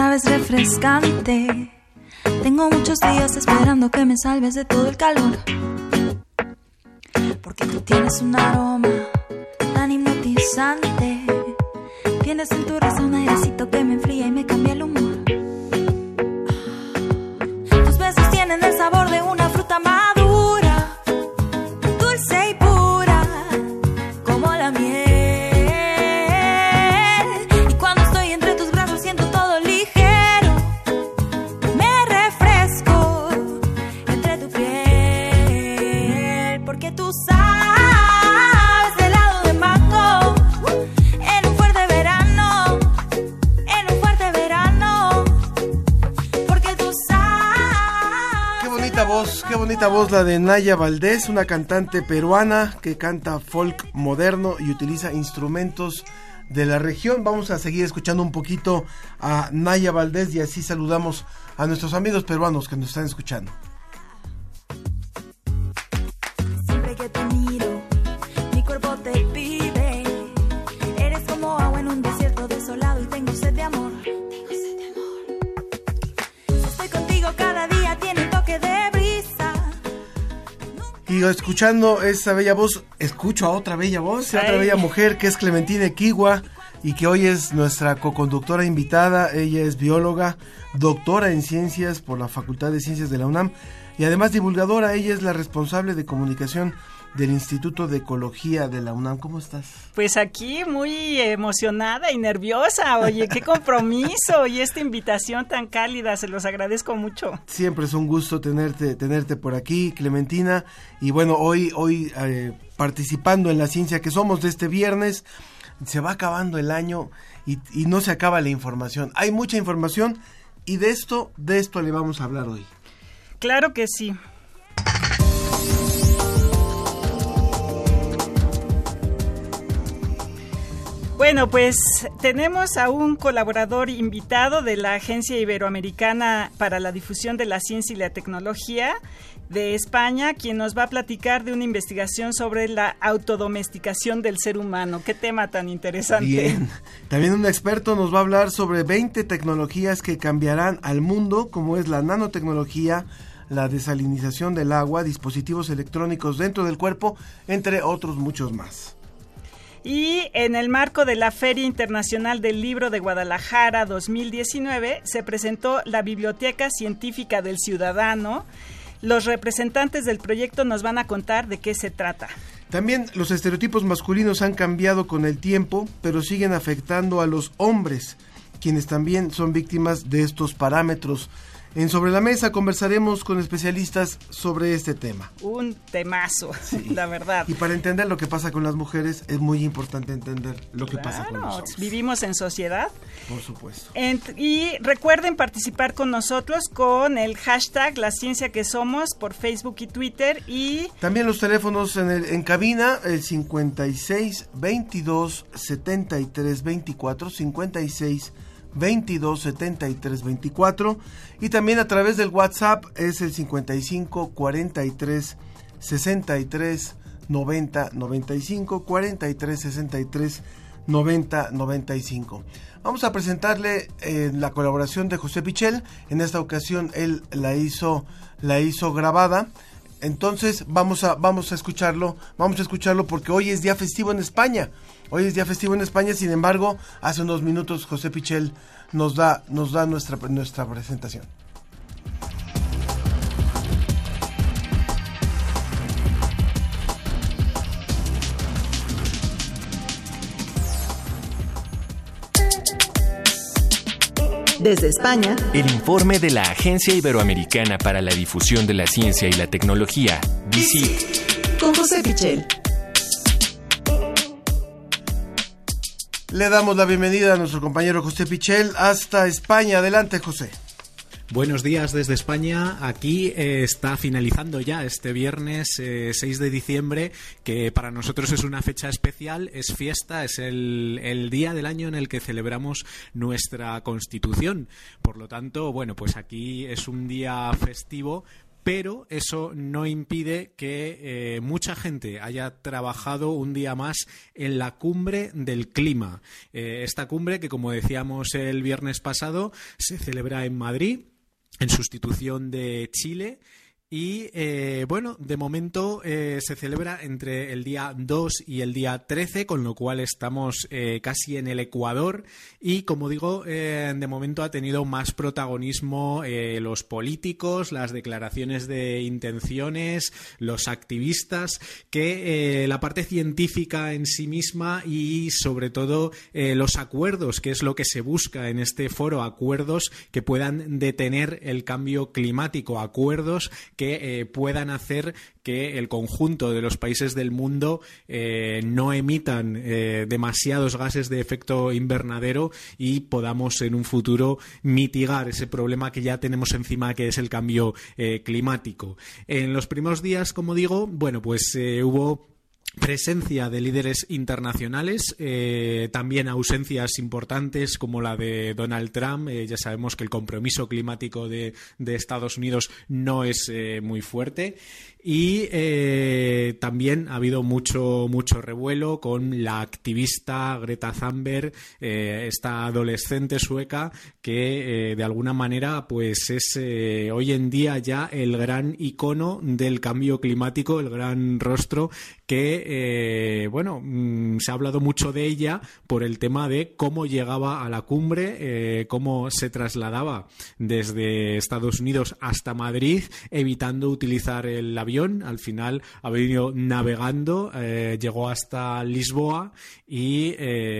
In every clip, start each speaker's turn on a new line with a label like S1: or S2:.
S1: sabes refrescante. Tengo muchos días esperando que me salves de todo el calor. Porque tú tienes un aroma tan hipnotizante. Tienes en tu un airecito que me enfría y me cambia el humor.
S2: Bonita voz la de Naya Valdés, una cantante peruana que canta folk moderno y utiliza instrumentos de la región. Vamos a seguir escuchando un poquito a Naya Valdés y así saludamos a nuestros amigos peruanos que nos están escuchando.
S1: Siempre que te miro, Y
S2: escuchando esa bella voz, escucho a otra bella voz, a otra bella mujer que es Clementina Equigua y que hoy es nuestra coconductora invitada. Ella es bióloga, doctora en ciencias por la Facultad de Ciencias de la UNAM y además divulgadora. Ella es la responsable de comunicación del Instituto de Ecología de la UNAM. ¿Cómo estás?
S3: Pues aquí muy emocionada y nerviosa, oye, qué compromiso y esta invitación tan cálida, se los agradezco mucho.
S2: Siempre es un gusto tenerte, tenerte por aquí, Clementina. Y bueno, hoy, hoy eh, participando en la ciencia que somos de este viernes, se va acabando el año y, y no se acaba la información. Hay mucha información y de esto, de esto le vamos a hablar hoy.
S3: Claro que sí. Bueno, pues tenemos a un colaborador invitado de la Agencia Iberoamericana para la Difusión de la Ciencia y la Tecnología de España, quien nos va a platicar de una investigación sobre la autodomesticación del ser humano. Qué tema tan interesante.
S2: Bien. También un experto nos va a hablar sobre 20 tecnologías que cambiarán al mundo, como es la nanotecnología, la desalinización del agua, dispositivos electrónicos dentro del cuerpo, entre otros muchos más.
S3: Y en el marco de la Feria Internacional del Libro de Guadalajara 2019 se presentó la Biblioteca Científica del Ciudadano. Los representantes del proyecto nos van a contar de qué se trata.
S2: También los estereotipos masculinos han cambiado con el tiempo, pero siguen afectando a los hombres, quienes también son víctimas de estos parámetros. En Sobre la Mesa conversaremos con especialistas sobre este tema.
S3: Un temazo, la verdad.
S2: Y para entender lo que pasa con las mujeres es muy importante entender lo que pasa con hombres.
S3: vivimos en sociedad.
S2: Por supuesto.
S3: Y recuerden participar con nosotros con el hashtag La Ciencia que Somos por Facebook y Twitter y
S2: También los teléfonos en, el- en cabina, el 56 22 73 24, 56 22 73 24 y también a través del WhatsApp es el 55 43 63 90 95 43 63 90 95. Vamos a presentarle eh, la colaboración de José Pichel. En esta ocasión él la hizo la hizo grabada. Entonces vamos a vamos a escucharlo, vamos a escucharlo porque hoy es día festivo en España. Hoy es día festivo en España, sin embargo, hace unos minutos José Pichel nos da nos da nuestra nuestra presentación.
S4: Desde España,
S5: El informe de la Agencia Iberoamericana para la Difusión de la Ciencia y la Tecnología, DICIT.
S4: con José Pichel.
S2: Le damos la bienvenida a nuestro compañero José Pichel hasta España. Adelante, José.
S6: Buenos días desde España. Aquí eh, está finalizando ya este viernes 6 eh, de diciembre, que para nosotros es una fecha especial, es fiesta, es el, el, día del año en el que celebramos nuestra Constitución. Por lo tanto, bueno, pues aquí es un día festivo, pero eso no impide que eh, mucha gente haya trabajado un día más en la cumbre del clima. esta cumbre que, como decíamos el viernes pasado, se celebra en Madrid en sustitución de Chile y eh, bueno, de momento eh, se celebra entre el día 2 y el día 13, con lo cual estamos eh, casi en el Ecuador. Y como digo, de momento ha tenido más protagonismo los políticos, las declaraciones de intenciones, los activistas, que la parte científica en sí misma y sobre todo los acuerdos, que es lo que se busca en este foro, acuerdos que puedan detener el cambio climático, acuerdos que eh, puedan hacer que el conjunto de los países del mundo eh, no emitan eh, demasiados gases de efecto invernadero y podamos en un futuro mitigar ese problema que ya tenemos encima que es el cambio climático. En los primeros días, como digo, bueno, pues hubo presencia de líderes internacionales, eh, también ausencias importantes como la de Donald Trump. Eh, ya sabemos que el compromiso climático de, Estados Unidos no es eh, muy fuerte. Y también ha habido mucho, mucho revuelo con la activista Greta Thunberg, esta adolescente sueca que de alguna manera pues es hoy en día ya el gran icono del cambio climático, el gran rostro que, eh, bueno, mm, se ha hablado mucho de ella por el tema de cómo llegaba a la cumbre, eh, cómo se trasladaba desde Estados Unidos hasta Madrid, evitando utilizar el avión. Al final ha venido navegando, eh, llegó hasta Lisboa y,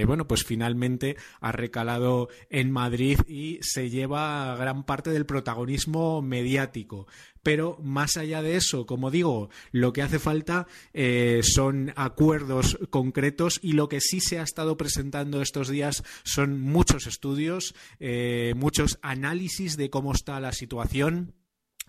S6: bueno, pues finalmente ha recalado en Madrid y se lleva gran parte del protagonismo mediático. Pero más allá de eso, como digo, lo que hace falta eh, son acuerdos concretos y lo que sí se ha estado presentando estos días son muchos estudios, eh, muchos análisis de cómo está la situación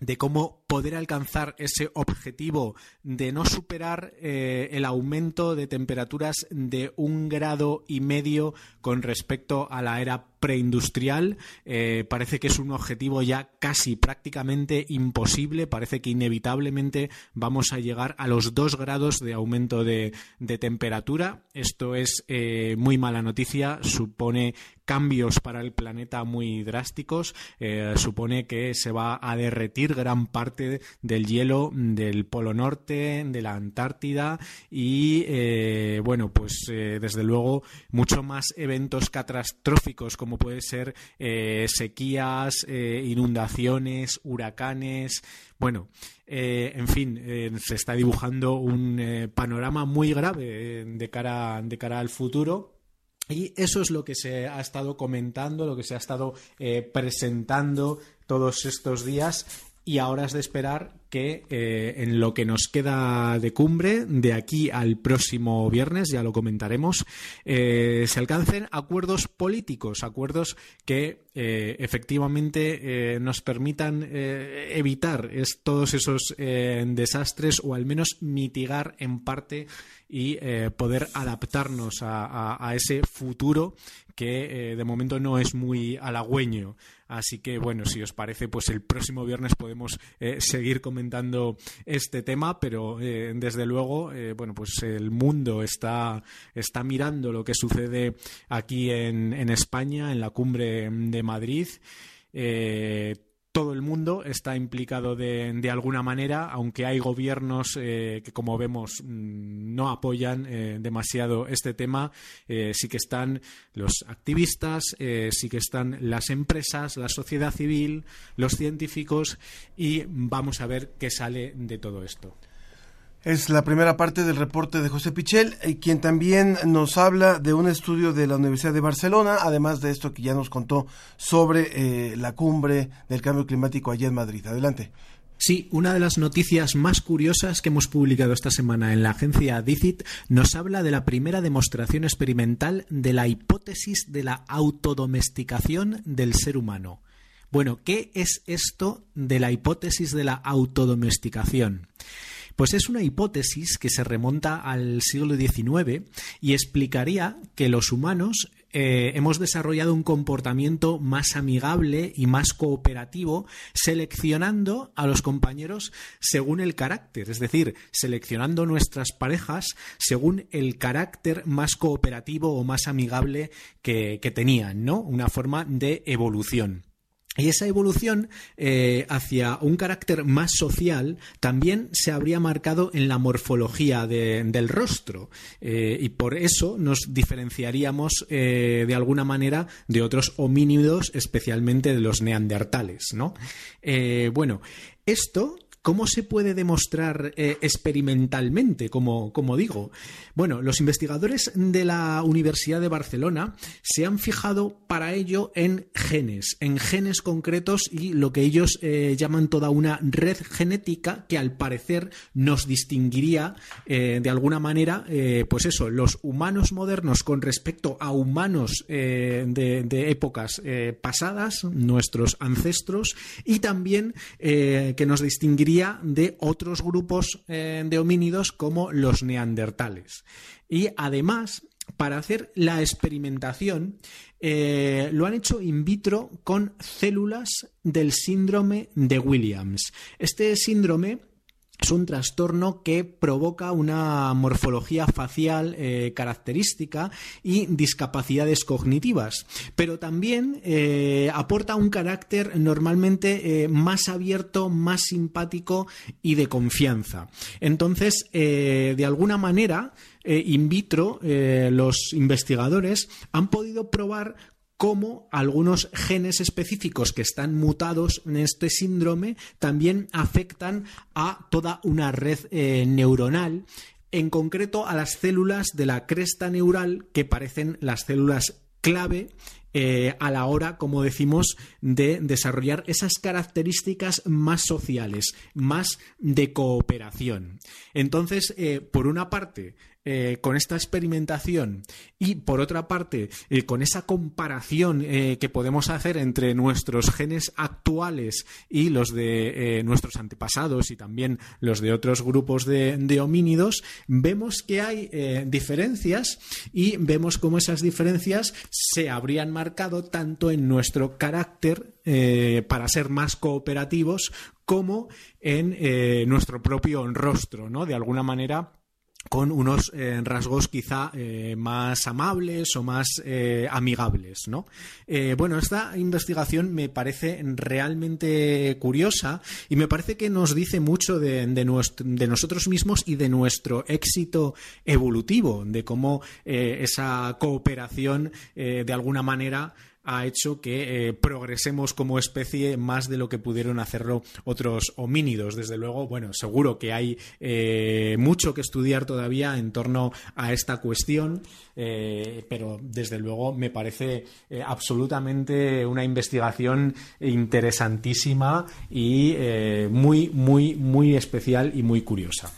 S6: de cómo poder alcanzar ese objetivo de no superar eh, el aumento de temperaturas de un grado y medio con respecto a la era preindustrial. Eh, parece que es un objetivo ya casi prácticamente imposible. Parece que inevitablemente vamos a llegar a los dos grados de aumento de, temperatura. Esto es eh, muy mala noticia. Supone cambios para el planeta muy drásticos. Eh, supone que se va a derretir gran parte del hielo del Polo Norte, de la Antártida y, bueno, pues desde luego mucho más eventos catastróficos como puede ser eh, sequías, eh, inundaciones, huracanes. Bueno, eh, en fin, se está dibujando un panorama muy grave de, cara, de cara al futuro. Y eso es lo que se ha estado comentando, lo que se ha estado presentando todos estos días y ahora es de esperar que eh, en lo que nos queda de cumbre, de aquí al próximo viernes, ya lo comentaremos, eh, se alcancen acuerdos políticos, acuerdos que eh, efectivamente nos permitan evitar todos esos desastres o al menos mitigar en parte y poder adaptarnos a, ese futuro que de momento no es muy halagüeño. Así que, bueno, si os parece, pues el próximo viernes podemos seguir comentando este tema, pero eh, desde luego, eh, bueno, pues el mundo está, está mirando lo que sucede aquí en, en España, en la cumbre de Madrid. Eh, todo el mundo está implicado de, alguna manera, aunque hay gobiernos eh, que, como vemos, mm, no apoyan eh, demasiado este tema, eh, sí que están los activistas, sí que están las empresas, la sociedad civil, los científicos y vamos a ver qué sale de todo esto.
S2: Es la primera parte del reporte de José Pichel, eh, quien también nos habla de un estudio de la Universidad de Barcelona, además de esto que ya nos contó sobre eh, la cumbre del cambio climático allá en Madrid. Adelante.
S6: Sí, una de las noticias más curiosas que hemos publicado esta semana en la agencia DICIT nos habla de la primera demostración experimental de la hipótesis de la autodomesticación del ser humano. Bueno, ¿qué es esto de la hipótesis de la autodomesticación? Pues es una hipótesis que se remonta al siglo XIX y explicaría que los humanos eh, hemos desarrollado un comportamiento más amigable y más cooperativo, seleccionando a los compañeros según el carácter, es decir, seleccionando nuestras parejas según el carácter más cooperativo o más amigable que, que tenían, ¿no? Una forma de evolución. Y esa evolución eh, hacia un carácter más social también se habría marcado en la morfología del rostro eh, y por eso nos diferenciaríamos eh, de alguna manera de otros homínidos, especialmente de los neandertales. ¿no? bueno, esto ¿Cómo se puede demostrar eh, experimentalmente, como, digo? Bueno, los investigadores de la Universidad de Barcelona se han fijado para ello en genes, en genes concretos y lo que ellos eh, llaman toda una red genética que al parecer nos distinguiría eh, de alguna manera, pues eso, los humanos modernos con respecto a humanos de, épocas pasadas, nuestros ancestros, y también que nos distinguiría de otros grupos eh, de homínidos como los neandertales. Y además, para hacer la experimentación, eh, lo han hecho in vitro con células del síndrome de Williams. Este síndrome es un trastorno que provoca una morfología facial eh, característica y discapacidades cognitivas, pero también eh, aporta un carácter normalmente eh, más abierto, más simpático y de confianza. Entonces, de alguna manera, in vitro, los investigadores han podido probar cómo algunos genes específicos que están mutados en este síndrome también afectan a toda una red eh, neuronal en concreto a las células de la cresta neural que parecen las células clave eh, a la hora, como decimos, de desarrollar esas características más sociales, más de cooperación. Entonces, eh, por una parte, eh, con esta experimentación y por otra parte eh, con esa comparación eh, que podemos hacer entre nuestros genes actuales y los de nuestros antepasados y también los de otros grupos de, de homínidos, vemos que hay diferencias y vemos cómo esas diferencias se habrían marcado tanto en nuestro carácter para ser más cooperativos como en nuestro propio rostro, ¿no? De alguna manera con unos eh, rasgos quizá eh, más amables o más eh, amigables, ¿no? bueno, esta investigación me parece realmente curiosa y me parece que nos dice mucho de, de nosotros mismos y de nuestro éxito evolutivo, de cómo esa cooperación de alguna manera ha hecho que eh, progresemos como especie más de lo que pudieron hacerlo otros homínidos. Desde luego, bueno, seguro que hay eh, mucho que estudiar todavía en torno a esta cuestión, eh, pero desde luego me parece absolutamente una investigación interesantísima y muy, muy, muy especial y muy curiosa.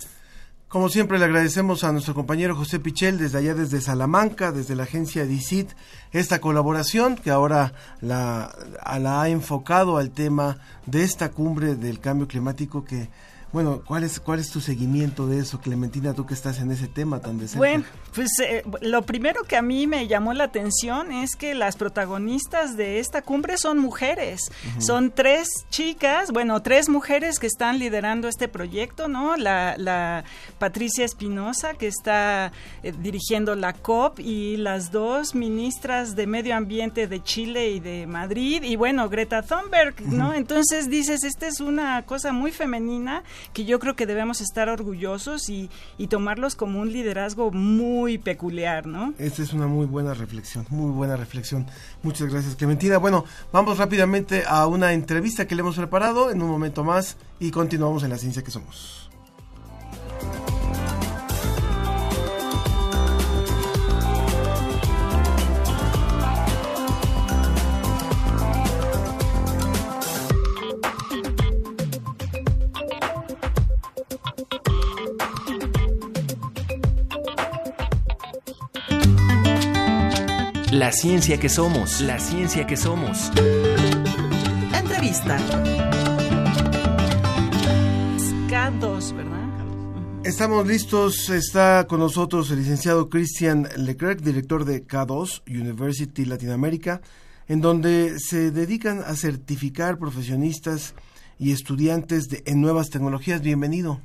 S2: Como siempre le agradecemos a nuestro compañero José Pichel desde allá desde Salamanca, desde la agencia DICIT, esta colaboración que ahora la, la ha enfocado al tema de esta cumbre del cambio climático que bueno, ¿cuál es, ¿cuál es tu seguimiento de eso, Clementina, tú que estás en ese tema tan de cerca?
S3: Bueno, pues eh, lo primero que a mí me llamó la atención es que las protagonistas de esta cumbre son mujeres. Son tres chicas, bueno, tres mujeres que están liderando este proyecto, ¿no? La, Patricia Espinosa, que está eh, dirigiendo la COP, y las dos ministras de Medio Ambiente de Chile y de Madrid, y bueno, Greta Thunberg, ¿no? Entonces dices, esta es una cosa muy femenina que yo creo que debemos estar orgullosos y, tomarlos como un liderazgo muy peculiar, ¿no?
S2: Esta es una muy buena reflexión, muy buena reflexión. Muchas gracias, Clementina. Bueno, vamos rápidamente a una entrevista que le hemos preparado en un momento más y continuamos en la ciencia que somos.
S5: La ciencia que somos. La ciencia que somos.
S4: Entrevista.
S3: K2, ¿verdad?
S2: Estamos listos, está con nosotros el licenciado Christian Leclerc, director de K2 University Latinoamérica, en donde se dedican a certificar profesionistas y estudiantes de, en nuevas tecnologías. Bienvenido.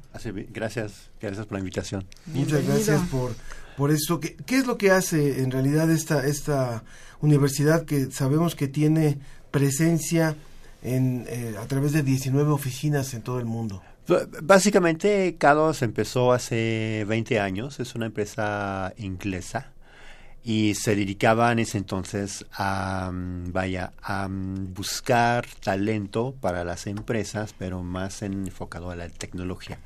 S7: Gracias, gracias por la invitación.
S2: Muchas gracias por, por esto. ¿Qué, qué es lo que hace en realidad esta, esta universidad que sabemos que tiene presencia en, eh, a través de 19 oficinas en todo el mundo?
S7: Básicamente, Cados empezó hace 20 años, es una empresa inglesa y se dedicaba en ese entonces a, mm, vaya, a mm, buscar talento para las empresas, pero más enfocado a la tecnología.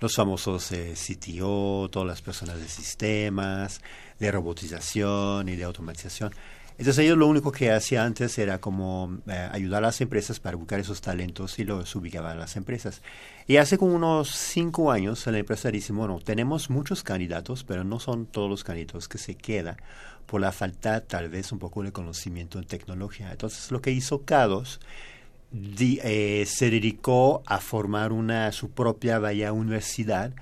S7: Los famosos eh, CTO, todas las personas de sistemas, de robotización y de automatización. Entonces ellos lo único que hacían antes era como eh, ayudar a las empresas para buscar esos talentos y los ubicaban a las empresas. Y hace como unos cinco años la empresa dice, bueno, tenemos muchos candidatos, pero no son todos los candidatos que se quedan por la falta tal vez un poco de conocimiento en tecnología. Entonces lo que hizo Cados eh, se dedicó a formar una su propia vaya universidad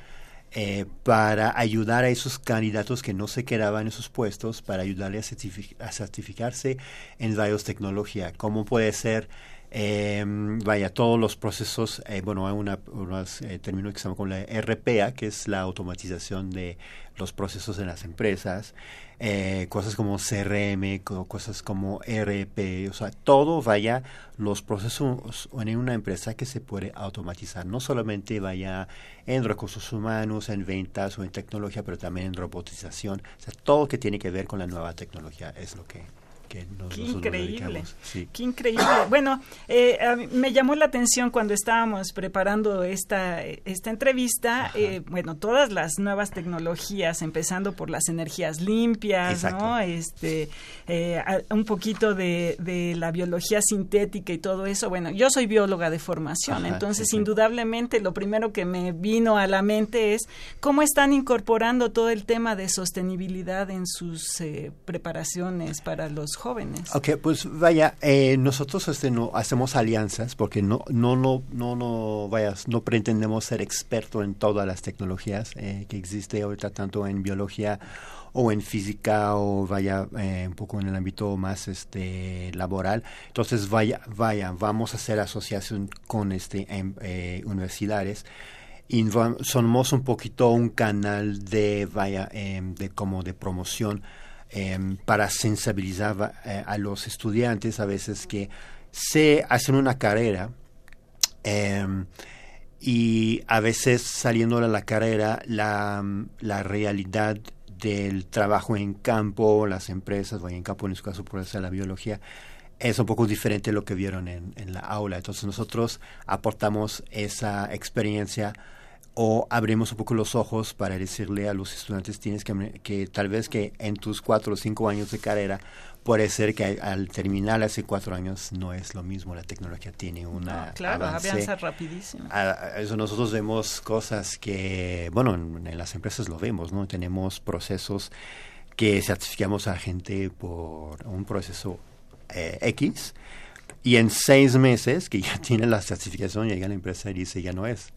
S7: eh, para ayudar a esos candidatos que no se quedaban en esos puestos, para ayudarles a, certifi- a certificarse en varios tecnología, como puede ser, eh, vaya, todos los procesos, eh, bueno, hay una, unos eh, términos que se llaman como la RPA, que es la automatización de los procesos en las empresas, eh, cosas como CRM, co- cosas como RP, o sea, todo vaya los procesos en una empresa que se puede automatizar, no solamente vaya en recursos humanos, en ventas o en tecnología, pero también en robotización, o sea, todo lo que tiene que ver con la nueva tecnología es lo que, que nos,
S3: Qué increíble.
S7: Sí.
S3: Qué increíble. Bueno, eh, mí me llamó la atención cuando estábamos preparando esta, esta entrevista, eh, bueno, todas las nuevas tecnologías, empezando por las energías limpias,
S7: Exacto.
S3: ¿no? Este, eh, a- un poquito de, de la biología sintética y todo eso. Bueno, yo soy bióloga de formación,
S7: Ajá,
S3: entonces
S7: sí, sí.
S3: indudablemente lo primero que me vino a la mente es cómo están incorporando todo el tema de sostenibilidad en sus eh, preparaciones para los jóvenes.
S7: Ok, pues vaya, eh, nosotros este, no hacemos alianzas porque no, no, no, no, no, vayas, no pretendemos ser expertos en todas las tecnologías eh, que existe ahorita tanto en biología o en física o vaya eh, un poco en el ámbito más este laboral. Entonces vaya, vaya, vamos a hacer asociación con este em- eh, universidades y somos un poquito un canal de vaya em, de como de promoción em, para sensibilizar eh, a los estudiantes a veces que se hacen una carrera em, y a veces saliendo de la carrera la, la realidad del trabajo en campo, las empresas, o en campo en su caso por ser la biología, es un poco diferente de lo que vieron en, en la aula. Entonces nosotros aportamos esa experiencia o abrimos un poco los ojos para decirle a los estudiantes tienes que, que tal vez que en tus cuatro o cinco años de carrera puede ser que al terminar hace cuatro años no es lo mismo la tecnología tiene una
S3: No, claro,
S7: avance
S3: avanza rapidísimo.
S7: a- eso nosotros vemos cosas que, bueno, en, en las empresas lo vemos, ¿no? Tenemos procesos que certificamos a gente por un proceso eh, X y en seis meses que ya tiene la certificación llega la empresa y dice ya no es.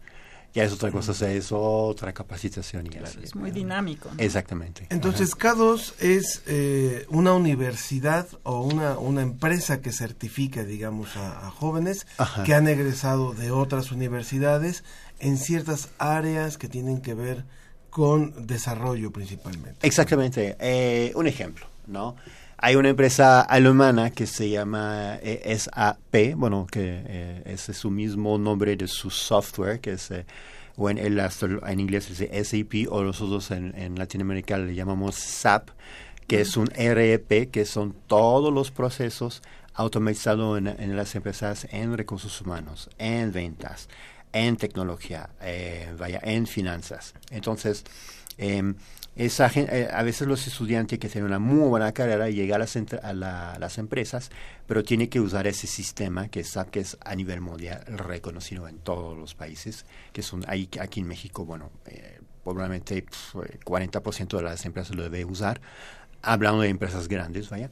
S7: Ya es otra cosa, o sea, es otra capacitación. Y la-
S3: Es muy dinámico. ¿no?
S7: Exactamente.
S2: Entonces, K2 es eh, una universidad o una, una empresa que certifica, digamos, a, a jóvenes
S7: Ajá.
S2: que han egresado de otras universidades en ciertas áreas que tienen que ver con desarrollo principalmente.
S7: Exactamente. Eh, un ejemplo, ¿no? Hay una empresa alemana que se llama eh, SAP, bueno, que eh, es su mismo nombre de su software, que es, eh, o en, el- en inglés es SAP, o nosotros en, en Latinoamérica le llamamos SAP, que es un REP, que son todos los procesos automatizados en las empresas en recursos humanos, en ventas, en tecnología, eh, vaya, en finanzas. Entonces, em, esa eh, a veces los estudiantes que tienen una muy buena carrera llegan a las, a la- las empresas, pero tiene que usar ese sistema que es a nivel mundial reconocido en todos los países, que son ahí, aquí en México, bueno, eh, probablemente pf, eh, 40% de las empresas lo debe usar. hablando de empresas grandes, vaya.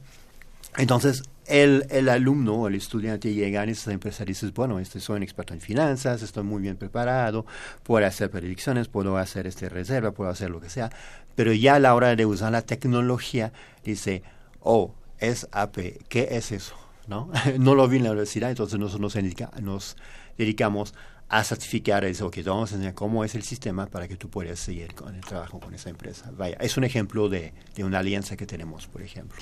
S7: Entonces, el, el alumno, el estudiante llega a esa empresa y dice, bueno, este, soy un experto en finanzas, estoy muy bien preparado, puedo hacer predicciones, puedo hacer este reserva, puedo hacer lo que sea, pero ya a la hora de usar la tecnología, dice, oh, es AP, ¿qué es eso? ¿No? no lo vi en la universidad, entonces nosotros nos, dedica- nos dedicamos a certificar eso, ok, te vamos a enseñar cómo es el sistema para que tú puedas seguir con el trabajo con esa empresa. Vaya, es un ejemplo de, de una alianza que tenemos, por ejemplo.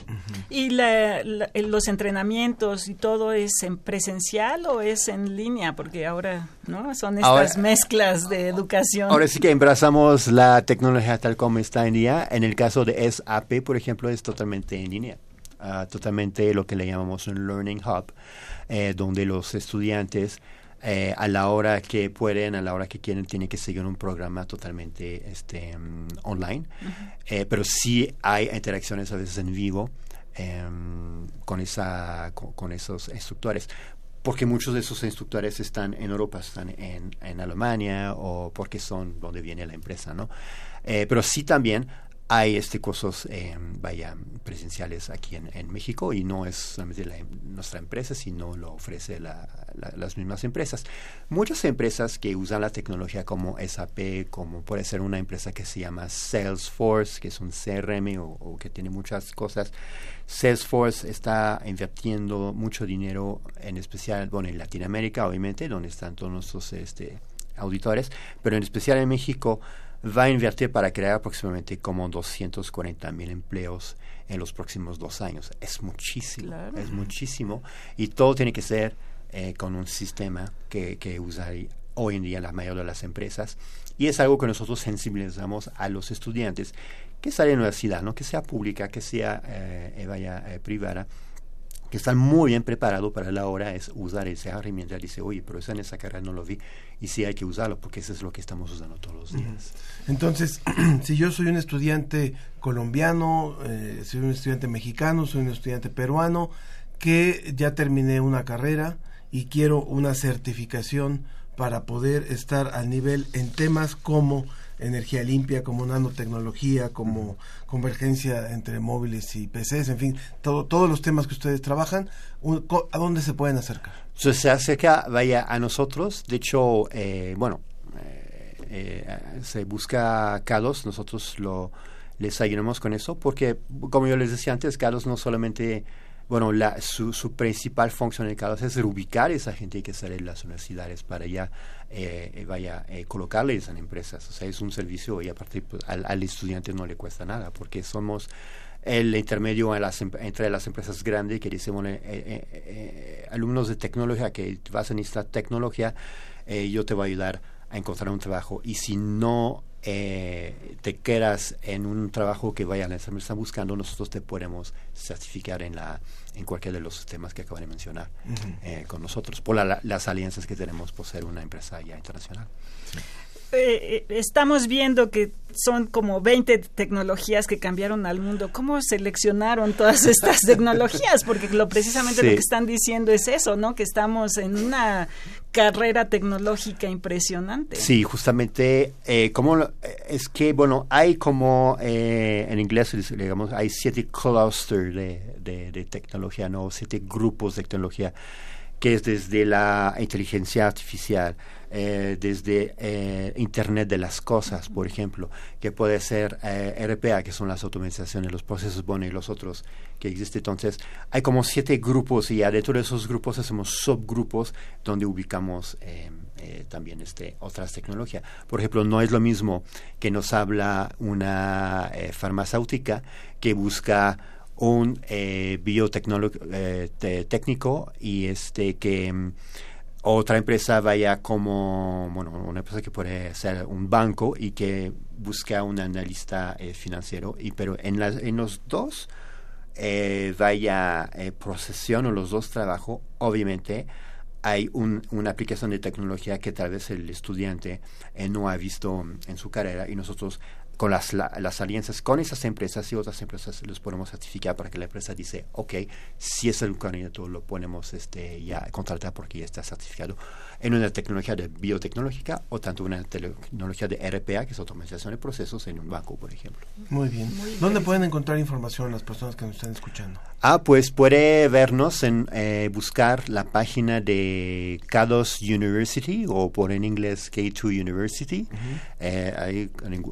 S3: ¿Y la- la- los entrenamientos y todo es en presencial o es en línea? Porque ahora, ¿no? Son estas
S7: Ahora-
S3: mezclas de educación.
S7: Ahora sí que emplazamos la tecnología tal como está en día. En el caso de SAP, por ejemplo, es totalmente en línea. Ah, totalmente lo que le llamamos un Learning Hub, eh, donde los estudiantes eh, a la hora que pueden, a la hora que quieren, tienen que seguir un programa totalmente este, mm, online. Eh, pero sí hay interacciones a veces en vivo em, con, esa, con, con esos instructores porque muchos de esos instructores están en Europa, están en, en Alemania o porque son donde viene la empresa, ¿no? Eh, pero sí también hay este cursos, eh, vaya, presenciales aquí en, México y no es solamente la- nuestra empresa, sino lo ofrece la- las mismas empresas. Muchas empresas que usan la tecnología como SAP, como puede ser una empresa que se llama Salesforce, que es un CRM o, o que tiene muchas cosas. Salesforce está invirtiendo mucho dinero, en especial, bueno, en Latinoamérica, obviamente, donde están todos nuestros este, auditores, pero en especial en México va a invertir para crear aproximadamente como 240 mil empleos en los próximos dos años. Es muchísimo,
S3: Claro.
S7: es muchísimo. Y todo tiene que ser eh, con un sistema que, que usa hoy en día la mayoría de las empresas. Y es algo que nosotros sensibilizamos a los estudiantes que salen de la universidad, ¿no? que sea pública, que sea eh, eh, vaya, eh, privada, que están muy bien preparados para la hora es usar esa herramienta. Dice, oye, pero eso en esa carrera no lo vi. Y sí hay que usarlo porque eso es lo que estamos usando todos los días.
S2: Entonces, si yo soy un estudiante colombiano, eh, soy un estudiante mexicano, soy un estudiante peruano, que ya terminé una carrera y quiero una certificación para poder estar al nivel en temas como energía limpia, como nanotecnología, como convergencia entre móviles y PCs, en fin, todo, todos los temas que ustedes trabajan, ¿a dónde se pueden acercar?
S7: Se acerca, vaya a nosotros. De hecho, eh, bueno, eh, eh, se busca CADOS, nosotros lo, les ayudamos con eso, porque como yo les decía antes, CADOS no solamente, bueno, la, su, principal función en CADOS es ubicar a esa gente que sale de las universidades para ya, eh, eh, vaya, eh, colocarles en empresas. O sea, es un servicio y aparte pues, al, estudiante no le cuesta nada, porque somos el intermedio las em- entre las empresas grandes que dicen, bueno, eh, eh, eh, alumnos de tecnología que vas a necesitar tecnología, eh, yo te voy a ayudar a encontrar un trabajo. Y si no eh, te quedas en un trabajo que vaya las empresas están buscando, nosotros te podemos certificar en la en cualquiera de los sistemas que acabo de mencionar eh, con nosotros, por la- las alianzas que tenemos por ser una empresa ya internacional.
S3: Eh, eh, estamos viendo que son como 20 tecnologías que cambiaron al mundo. ¿Cómo seleccionaron todas estas tecnologías? Porque lo, precisamente lo que están diciendo es eso, ¿no? Que estamos en una carrera tecnológica impresionante.
S7: Sí, justamente, eh, como eh, es que, bueno, hay como, eh, en inglés, digamos, hay siete clusters de, de tecnología, ¿no? Siete grupos de tecnología, que es desde la inteligencia artificial, eh, desde eh, Internet de las cosas, por ejemplo, que puede ser eh, RPA, que son las automatizaciones, los procesos, bueno, y los otros que existen. Entonces, hay como siete grupos y adentro de esos grupos hacemos subgrupos donde ubicamos eh, también este, otras tecnologías. Por ejemplo, no es lo mismo que nos habla una farmacéutica que busca un eh, técnico y este que mm, otra empresa vaya como, bueno, una empresa que puede ser un banco y que busca un analista eh, financiero, y pero en, las, en los dos eh, vaya eh, procesión o los dos trabajo, obviamente hay un, una aplicación de tecnología que tal vez el estudiante no ha visto en su carrera y nosotros con las, la- las alianzas con esas empresas y otras empresas los podemos certificar para que la empresa dice, ok, si es el candidato lo podemos este, ya contratar porque ya está certificado en una tecnología de biotecnológica o tanto una tecnología de RPA, que es automatización de procesos en un banco, por ejemplo.
S2: Muy bien. ¿Dónde pueden encontrar información las personas que nos están escuchando?
S7: Ah, pues puede vernos en eh, buscar la página de K2 University o por en inglés K2 University. Eh, ahí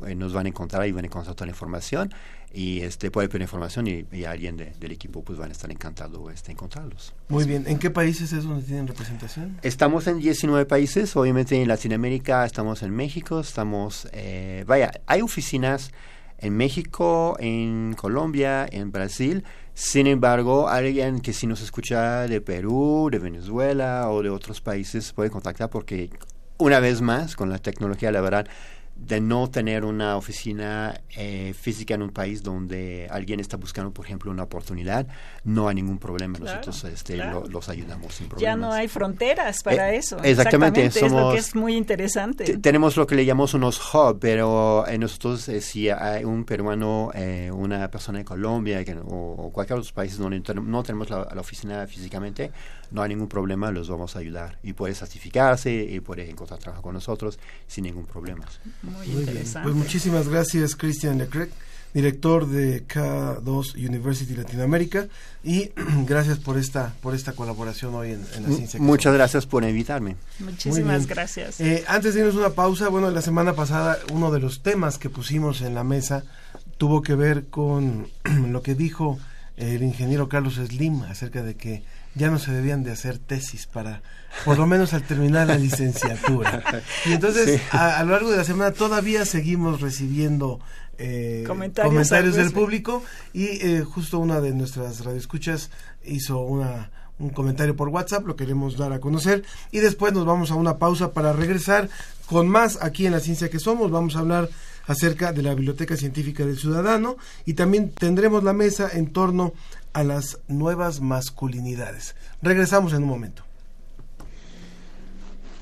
S7: eh, nos van a encontrar y van a encontrar toda la información y este puede pedir información y, y alguien de- del equipo pues van a estar encantado este, encontrarlos.
S2: Muy bien. ¿En qué países es donde tienen representación?
S7: Estamos en 19 países, obviamente en Latinoamérica estamos en México, estamos, eh, vaya, hay oficinas en México, en Colombia, en Brasil. Sin embargo, alguien que si nos escucha de Perú, de Venezuela o de otros países puede contactar porque una vez más, con la tecnología, la verdad, de no tener una oficina eh, física en un país donde alguien está buscando, por ejemplo, una oportunidad, no hay ningún problema.
S3: Claro,
S7: Nosotros este,
S3: claro.
S7: lo- los ayudamos sin
S3: Ya
S7: problemas.
S3: no hay fronteras para
S7: Eh,
S3: eso.
S7: exactamente,
S3: es lo que es muy interesante.
S7: Te- tenemos lo que le llamamos unos hub, pero en nosotros eh, si hay un peruano, eh, una persona de Colombia que- o, o cualquier otro país donde no tenemos la, la oficina físicamente, no hay ningún problema, los vamos a ayudar. Y puede certificarse y puede encontrar trabajo con nosotros sin ningún problema.
S3: Muy,
S2: Muy bien.
S3: interesante.
S2: Pues muchísimas gracias, Christian Leclerc, director de K2 University Latinoamérica, y gracias por esta por esta colaboración hoy en, en la ciencia.
S7: Muchas
S2: somos.
S7: gracias por invitarme.
S3: Muchísimas gracias.
S2: Eh, antes de irnos a una pausa, bueno, la semana pasada uno de los temas que pusimos en la mesa tuvo que ver con lo que dijo el ingeniero Carlos Slim acerca de que ya no se debían de hacer tesis para, por lo menos al terminar la licenciatura. Y entonces,
S7: Sí.
S2: a, a lo largo de la semana todavía seguimos recibiendo eh,
S3: Comentarios
S2: comentarios del público y eh, justo una de nuestras radioescuchas hizo una un comentario por WhatsApp, lo queremos dar a conocer y después nos vamos a una pausa para regresar con más aquí en la ciencia que somos. Vamos a hablar acerca de la Biblioteca Científica del Ciudadano y también tendremos la mesa en torno a las nuevas masculinidades. Regresamos en un momento.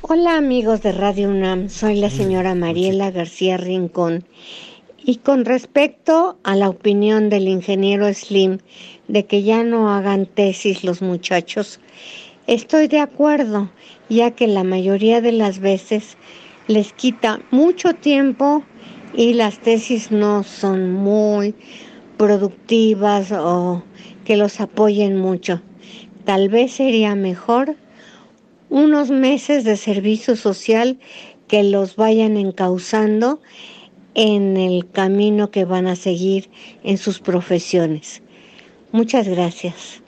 S8: Hola amigos de Radio UNAM, soy la señora Mariela García Rincón. Y con respecto a la opinión del ingeniero Slim de que ya no hagan tesis los muchachos, estoy de acuerdo, ya que la mayoría de las veces les quita mucho tiempo y las tesis no son muy productivas o que los apoyen mucho. Tal vez sería mejor unos meses de servicio social que los vayan encauzando en el camino que van a seguir en sus profesiones. Muchas gracias.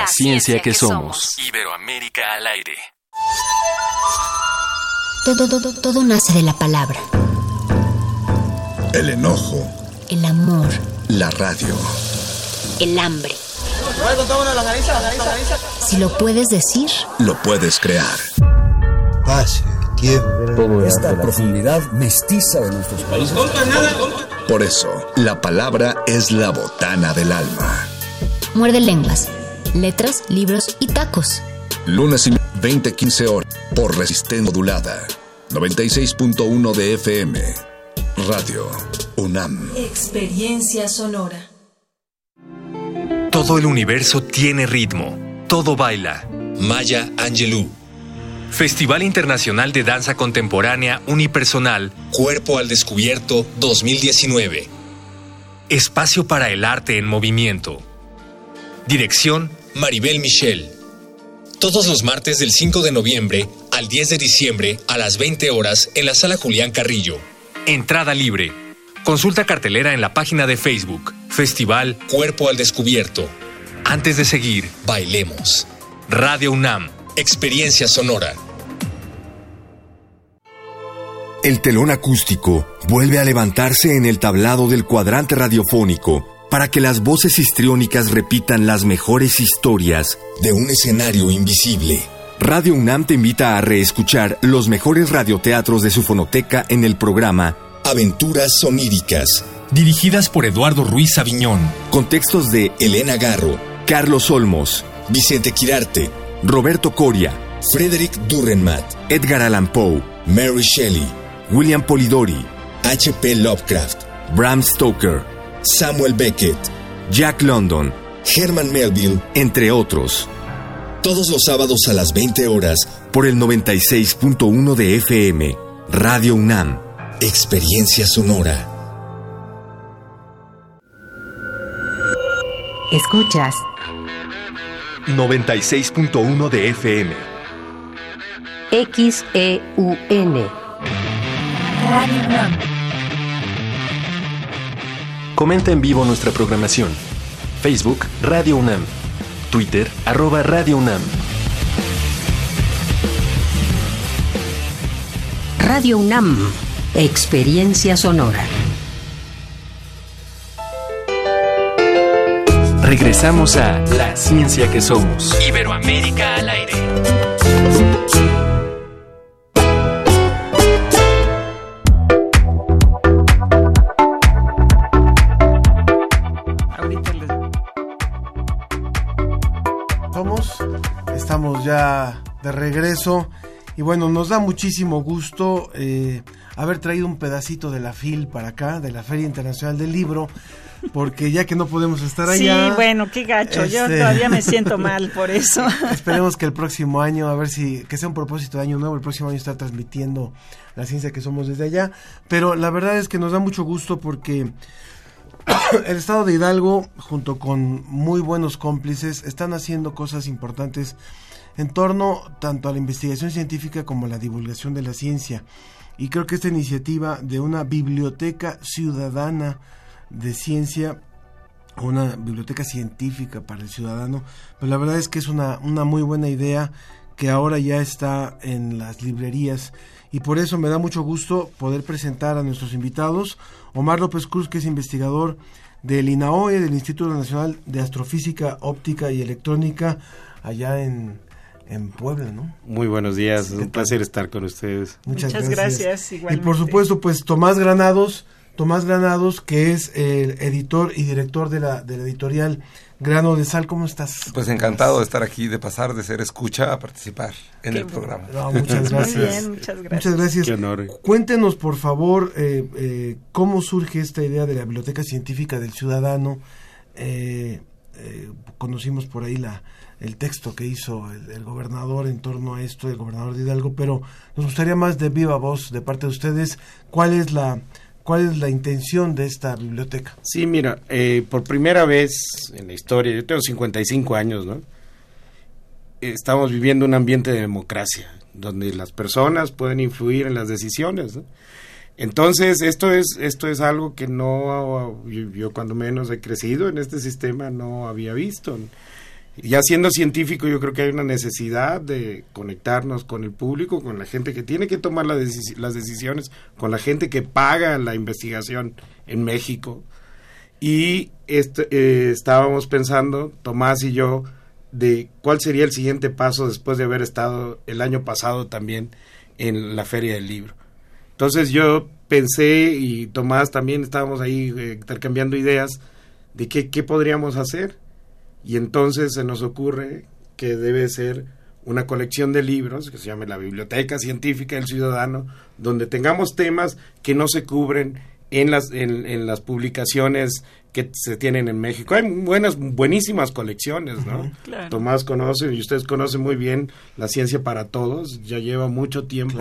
S1: La,
S5: ciencia, que, somos. Iberoamérica al aire.
S9: Todo, todo, todo nace de la palabra. el enojo,
S10: el amor,
S9: la radio,
S10: el hambre. Si lo puedes decir,
S9: lo puedes crear.
S11: Paz, tiempo.
S12: Esta profundidad mestiza de nuestros países.
S9: Por eso, la palabra es la botana del alma.
S10: Muerde lenguas, letras, libros y tacos.
S9: Lunes y 20-15 horas por resistencia modulada. 96.1 de FM. Radio UNAM.
S13: Experiencia sonora.
S5: Todo el universo tiene ritmo. Todo baila. Maya Angelou. Festival Internacional de Danza Contemporánea Unipersonal Cuerpo al Descubierto 2019. Espacio para el arte en movimiento. Dirección Maribel Michel. Todos los martes del 5 de noviembre al 10 de diciembre a las 20 horas en la sala Julián Carrillo. Entrada libre. Consulta cartelera en la página de Facebook. Festival Cuerpo al Descubierto. Antes de seguir, bailemos. Radio UNAM. Experiencia sonora.
S14: El telón acústico vuelve a levantarse en el tablado del cuadrante radiofónico para que las voces histriónicas repitan las mejores historias
S12: de un escenario invisible.
S14: Radio UNAM te invita a reescuchar los mejores radioteatros de su fonoteca en el programa
S12: Aventuras soníricas,
S5: dirigidas por Eduardo Ruiz Aviñón,
S14: con textos de
S12: Elena Garro,
S14: Carlos Olmos,
S12: Vicente Quirarte,
S14: Roberto Coria,
S12: Frederick Durrenmatt,
S14: Edgar Allan Poe,
S12: Mary Shelley,
S14: William Polidori,
S12: H.P. Lovecraft,
S14: Bram Stoker,
S12: Samuel Beckett,
S14: Jack London,
S12: Herman Melville,
S14: entre otros.
S12: Todos los sábados a las 20 horas
S14: por el 96.1 de FM, Radio UNAM.
S12: Experiencia sonora.
S4: Escuchas
S5: 96.1 de FM.
S4: XEUN.
S13: Radio UNAM.
S5: Comenta en vivo nuestra programación. Facebook Radio UNAM. Twitter arroba Radio UNAM.
S4: Radio UNAM. Experiencia sonora.
S5: Regresamos a La Ciencia que Somos. Iberoamérica al aire.
S2: Estamos ya de regreso y bueno, nos da muchísimo gusto eh, haber traído un pedacito de la FIL para acá, de la Feria Internacional del Libro, porque ya que no podemos estar allá.
S3: Sí, bueno, qué gacho. Yo
S2: este-
S3: todavía me siento mal por eso.
S2: Esperemos que el próximo año, a ver si, que sea un propósito de año nuevo, el próximo año estar transmitiendo la ciencia que somos desde allá. Pero la verdad es que nos da mucho gusto porque el estado de Hidalgo, junto con muy buenos cómplices, están haciendo cosas importantes en torno tanto a la investigación científica como a la divulgación de la ciencia. Y creo que esta iniciativa de una biblioteca ciudadana de ciencia, una biblioteca científica para el ciudadano, pues la verdad es que es una, una muy buena idea que ahora ya está en las librerías y por eso me da mucho gusto poder presentar a nuestros invitados. Omar López Cruz, que es investigador del INAOE, del Instituto Nacional de Astrofísica, Óptica y Electrónica, allá en, en Puebla, ¿no?
S15: Muy buenos días, es un placer estar con ustedes.
S2: Muchas,
S3: Muchas
S2: gracias.
S3: gracias,
S2: y por supuesto, pues Tomás Granados, Tomás Granados, que es el editor y director de la, de la editorial Grano de Sal. ¿Cómo estás?
S16: Pues encantado de estar aquí, de pasar de ser escucha a participar en
S3: Qué
S16: el programa.
S2: No, muchas gracias.
S3: Muy bien, muchas gracias.
S2: Muchas gracias.
S15: Qué honor.
S2: Cuéntenos, por favor, eh, eh, cómo surge esta idea de la Biblioteca Científica del Ciudadano. Eh, eh, conocimos por ahí la, el texto que hizo el, gobernador en torno a esto, el gobernador de Hidalgo, pero nos gustaría más de viva voz de parte de ustedes, ¿cuál es la, cuál es la intención de esta biblioteca?
S15: Sí, mira, eh, por primera vez en la historia, yo tengo 55 años, ¿no? Estamos viviendo un ambiente de democracia, donde las personas pueden influir en las decisiones, ¿no? Entonces, esto es, esto es algo que no, yo, yo cuando menos he crecido en este sistema no había visto. Ya siendo científico, yo creo que hay una necesidad de conectarnos con el público, con la gente que tiene que tomar las decisiones, con la gente que paga la investigación en México. Y eh, estábamos pensando, Tomás y yo, de cuál sería el siguiente paso después de haber estado el año pasado también en la Feria del Libro. Entonces yo pensé y Tomás también estábamos ahí eh, intercambiando ideas de qué, qué podríamos hacer y entonces se nos ocurre que debe ser una colección de libros que se llame la Biblioteca Científica del Ciudadano, donde tengamos temas que no se cubren en las, en, las publicaciones que se tienen en México. Hay buenas, buenísimas colecciones, ¿no? Tomás conoce y ustedes conocen muy bien la ciencia para todos, ya lleva mucho tiempo,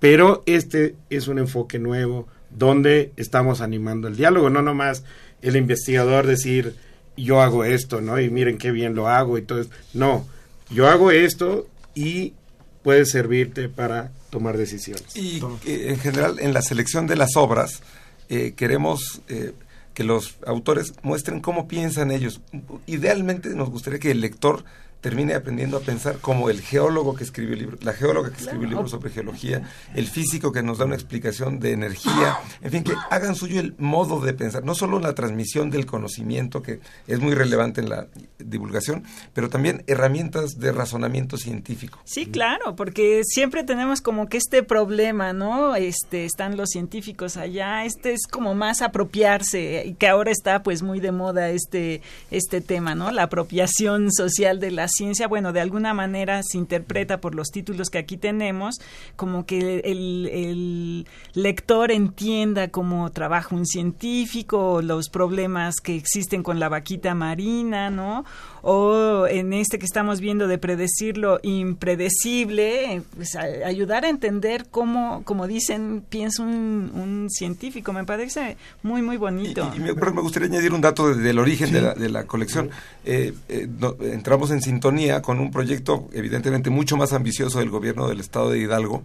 S15: pero este es un enfoque nuevo donde estamos animando el diálogo, no nomás el investigador decir yo hago esto, ¿no? Y miren qué bien lo hago y todo eso. No, yo hago esto y puede servirte para tomar decisiones.
S16: Y en general en la selección de las obras eh, queremos eh, que los autores muestren cómo piensan ellos. Idealmente nos gustaría que el lector termine aprendiendo a pensar como el geólogo que escribió el libro, la geóloga que escribió el libro sobre geología, el físico que nos da una explicación de energía, en fin, que hagan suyo el modo de pensar, no solo la transmisión del conocimiento, que es muy relevante en la divulgación, pero también herramientas de razonamiento científico.
S3: Sí, claro, porque siempre tenemos como que este problema, ¿no? Este, están los científicos allá, este es como más apropiarse, y que ahora está pues muy de moda este, este tema, ¿no? La apropiación social de ciencia, bueno, de alguna manera se interpreta por los títulos que aquí tenemos, como que el, lector entienda cómo trabaja un científico, los problemas que existen con la vaquita marina, ¿no? o en este que estamos viendo de predecir lo impredecible, pues ayudar a entender cómo, como dicen, piensa un, científico. Me parece muy, muy bonito.
S16: Y, me, gustaría añadir un dato del origen de, la, de, la, colección. Eh, eh, entramos en sintonía con un proyecto evidentemente mucho más ambicioso del gobierno del estado de Hidalgo,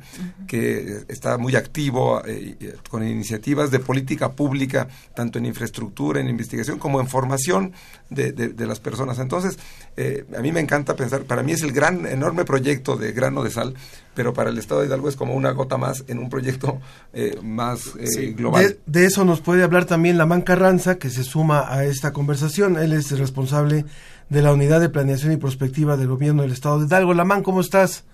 S16: que está muy activo eh, con iniciativas de política pública, tanto en infraestructura, en investigación, como en formación de, de las personas. Entonces, eh, a mí me encanta pensar, para mí es el gran, enorme proyecto de grano de sal, pero para el Estado de Hidalgo es como una gota más en un proyecto eh, más eh, global.
S2: De, eso nos puede hablar también la Carranza, que se suma a esta conversación. Él es el responsable de la Unidad de Planeación y Prospectiva del Gobierno del Estado de Hidalgo. Lamán, ¿cómo estás?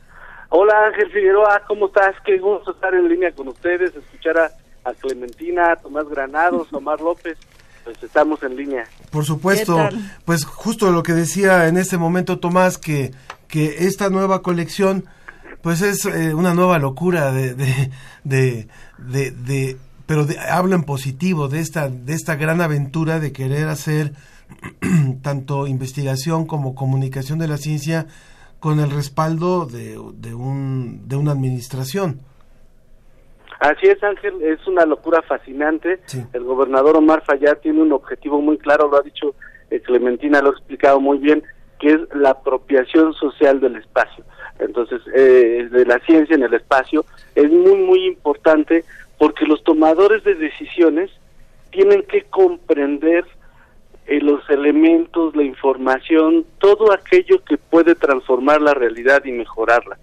S17: Hola Ángel Figueroa, ¿cómo estás? Qué gusto estar en línea con ustedes, escuchar a, a Clementina, a Tomás Granados, Omar López pues estamos en línea.
S2: Por supuesto, pues justo lo que decía en este momento Tomás, que, que esta nueva colección, pues es eh, una nueva locura de, de, de, pero hablo en positivo de esta, de esta gran aventura de querer hacer tanto investigación como comunicación de la ciencia con el respaldo de, de, un, de una administración.
S17: Así es, Ángel, es una locura fascinante. El gobernador Omar Fayad tiene un objetivo muy claro, lo ha dicho eh, Clementina, lo ha explicado muy bien, que es la apropiación social del espacio. Entonces, eh, de la ciencia en el espacio es muy, muy importante porque los tomadores de decisiones tienen que comprender eh, los elementos, la información, todo aquello que puede transformar la realidad y mejorarla.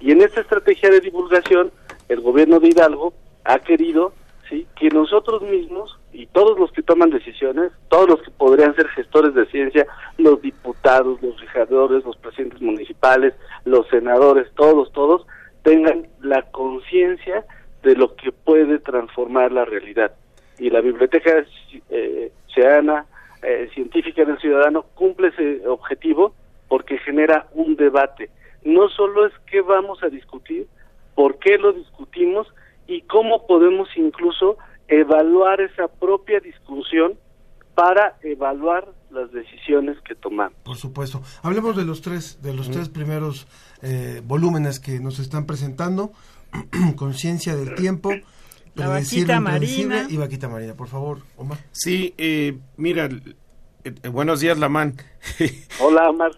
S17: Y en esta estrategia de divulgación, el gobierno de Hidalgo ha querido ¿sí? que nosotros mismos y todos los que toman decisiones, todos los que podrían ser gestores de ciencia, los diputados, los legisladores, los presidentes municipales, los senadores, todos, todos, tengan la conciencia de lo que puede transformar la realidad. Y la Biblioteca eh, Ciudadana, eh, Científica del Ciudadano cumple ese objetivo porque genera un debate. No solo es qué vamos a discutir, por qué lo discutimos y cómo podemos incluso evaluar esa propia discusión para evaluar las decisiones que tomamos.
S2: Por supuesto. Hablemos de los tres, de los tres primeros eh, volúmenes que nos están presentando. Conciencia del tiempo,
S3: la vaquita marina
S2: y vaquita marina. Por favor, Omar.
S15: Sí, eh, mira, eh, buenos días, Lamán.
S17: Hola, Omar.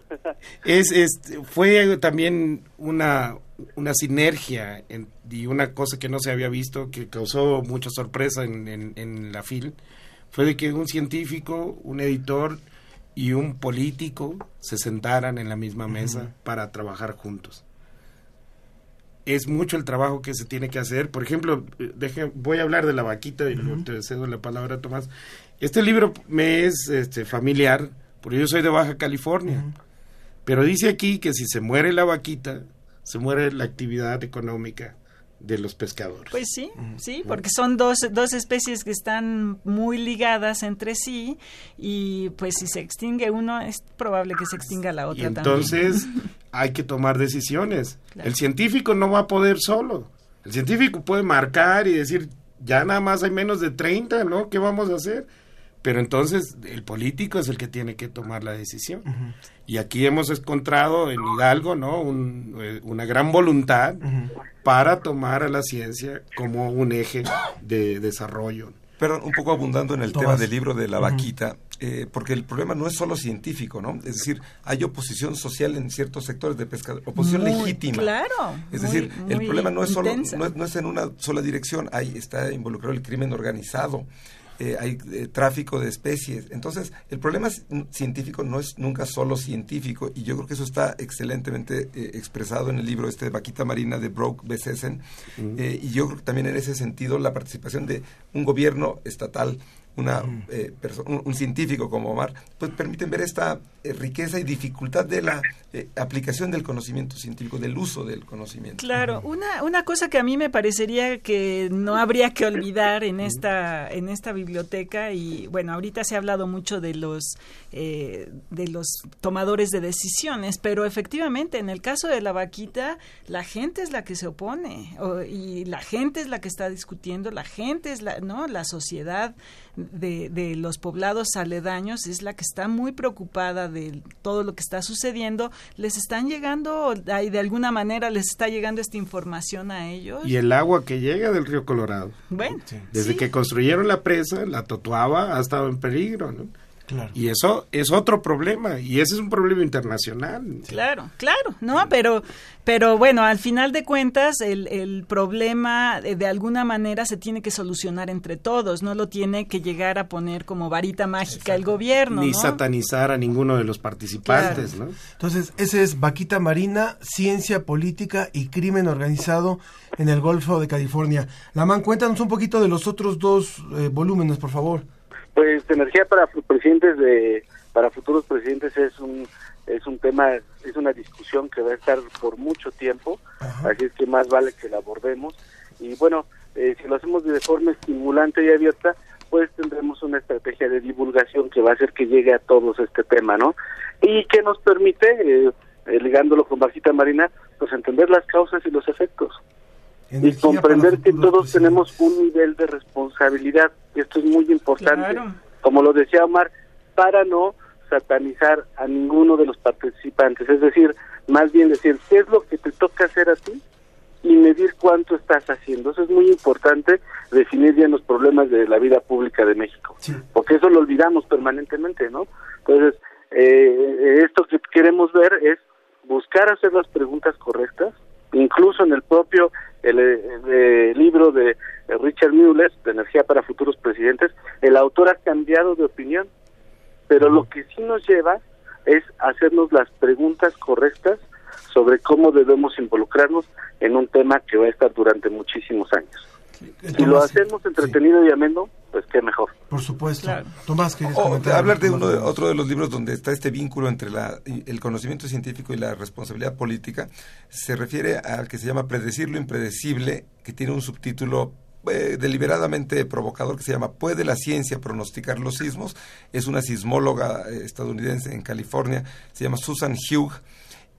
S15: es, es, fue también una, una sinergia y una cosa que no se había visto, que causó mucha sorpresa en, en, la FIL, fue de que un científico, un editor y un político se sentaran en la misma mesa para trabajar juntos. Es mucho el trabajo que se tiene que hacer. Por ejemplo, eh, deje, voy a hablar de la vaquita y luego te cedo la palabra, Tomás. Este libro me es este, familiar, porque yo soy de Baja California. Pero dice aquí que si se muere la vaquita, se muere la actividad económica de los pescadores.
S3: Pues sí, sí, porque son dos, dos especies que están muy ligadas entre sí y pues si se extingue uno es probable que se extinga la otra
S15: y entonces
S3: también.
S15: hay que tomar decisiones. Claro. El científico no va a poder solo. El científico puede marcar y decir, ya nada más hay menos de 30, ¿no? ¿Qué vamos a hacer? Pero entonces el político es el que tiene que tomar la decisión. Uh -huh. Y aquí hemos encontrado en Hidalgo, ¿no? Un, eh, una gran voluntad uh -huh. para tomar a la ciencia como un eje de desarrollo.
S16: Pero un poco abundando en el Tomás. tema del libro de la uh -huh. vaquita, eh, porque el problema no es solo científico, ¿no? Es decir, hay oposición social en ciertos sectores de pesca, oposición
S3: muy,
S16: legítima.
S3: Claro.
S16: Es muy, decir, el problema no es solo, no es, no es, en una sola dirección, ahí está involucrado el crimen organizado. Eh, hay eh, tráfico de especies. Entonces, el problema científico no es nunca solo científico, y yo creo que eso está excelentemente eh, expresado en el libro este de Vaquita Marina de Brock Besessen, uh -huh. y yo creo que también en ese sentido la participación de un gobierno estatal una, eh, un, un, científico como Omar, pues permiten ver esta eh, riqueza y dificultad de la eh, aplicación del conocimiento científico, del uso del conocimiento.
S3: Claro, una, una cosa que a mí me parecería que no habría que olvidar en esta, en esta biblioteca, y bueno, ahorita se ha hablado mucho de los, de los tomadores de decisiones, pero efectivamente en el caso de la vaquita, la gente es la que se opone, o, y la gente es la que está discutiendo, la gente es la, ¿no? La sociedad de, de, los poblados aledaños es la que está muy preocupada de todo lo que está sucediendo. Les están llegando, de alguna manera les está llegando esta información a ellos.
S15: Y el agua que llega del río Colorado.
S3: Bueno.
S15: Desde
S3: sí.
S15: que construyeron la presa, la Totuaba ha estado en peligro, ¿no? Claro. Y eso es otro problema, y ese es un problema internacional.
S3: Claro, claro, no, pero, pero bueno, al final de cuentas, el, el problema de, de, alguna manera se tiene que solucionar entre todos, no lo tiene que llegar a poner como varita mágica Exacto. el gobierno.
S15: Ni
S3: ¿no?
S15: satanizar a ninguno de los participantes, claro. ¿no?
S2: Entonces, ese es Vaquita Marina, Ciencia Política y Crimen Organizado en el Golfo de California. Lamán, cuéntanos un poquito de los otros dos eh, volúmenes, por favor.
S17: Pues energía para presidentes de para futuros presidentes es un es un tema es una discusión que va a estar por mucho tiempo, Ajá. así es que más vale que la abordemos y bueno eh, si lo hacemos de forma estimulante y abierta pues tendremos una estrategia de divulgación que va a hacer que llegue a todos este tema, ¿no? Y que nos permite, eh, ligándolo con Bajita Marina, pues entender las causas y los efectos y comprender que todos tenemos un nivel de responsabilidad. Y esto es muy importante, claro. como lo decía Omar, para no satanizar a ninguno de los participantes. Es decir, más bien decir, ¿qué es lo que te toca hacer a ti? Y medir cuánto estás haciendo. Eso es muy importante, definir bien los problemas de la vida pública de México. Sí. Porque eso lo olvidamos permanentemente, ¿no? Entonces, eh, esto que queremos ver es buscar hacer las preguntas correctas, incluso en el propio el, el, libro de Richard Mueller, de Energía para Futuros Presidentes, el autor ha cambiado de opinión, pero lo que sí nos lleva es hacernos las preguntas correctas sobre cómo debemos involucrarnos en un tema que va a estar durante muchísimos años. Entonces, si lo hacemos entretenido sí. y ameno, pues qué mejor.
S2: Por supuesto. Claro. Tomás, ¿quieres
S16: oh, hablar de uno de, otro de los libros donde está este vínculo entre la, el conocimiento científico y la responsabilidad política. Se refiere al que se llama Predecir lo impredecible, que tiene un subtítulo eh, deliberadamente provocador que se llama ¿Puede la ciencia pronosticar los sismos? Es una sismóloga eh, estadounidense en California, se llama Susan Hugh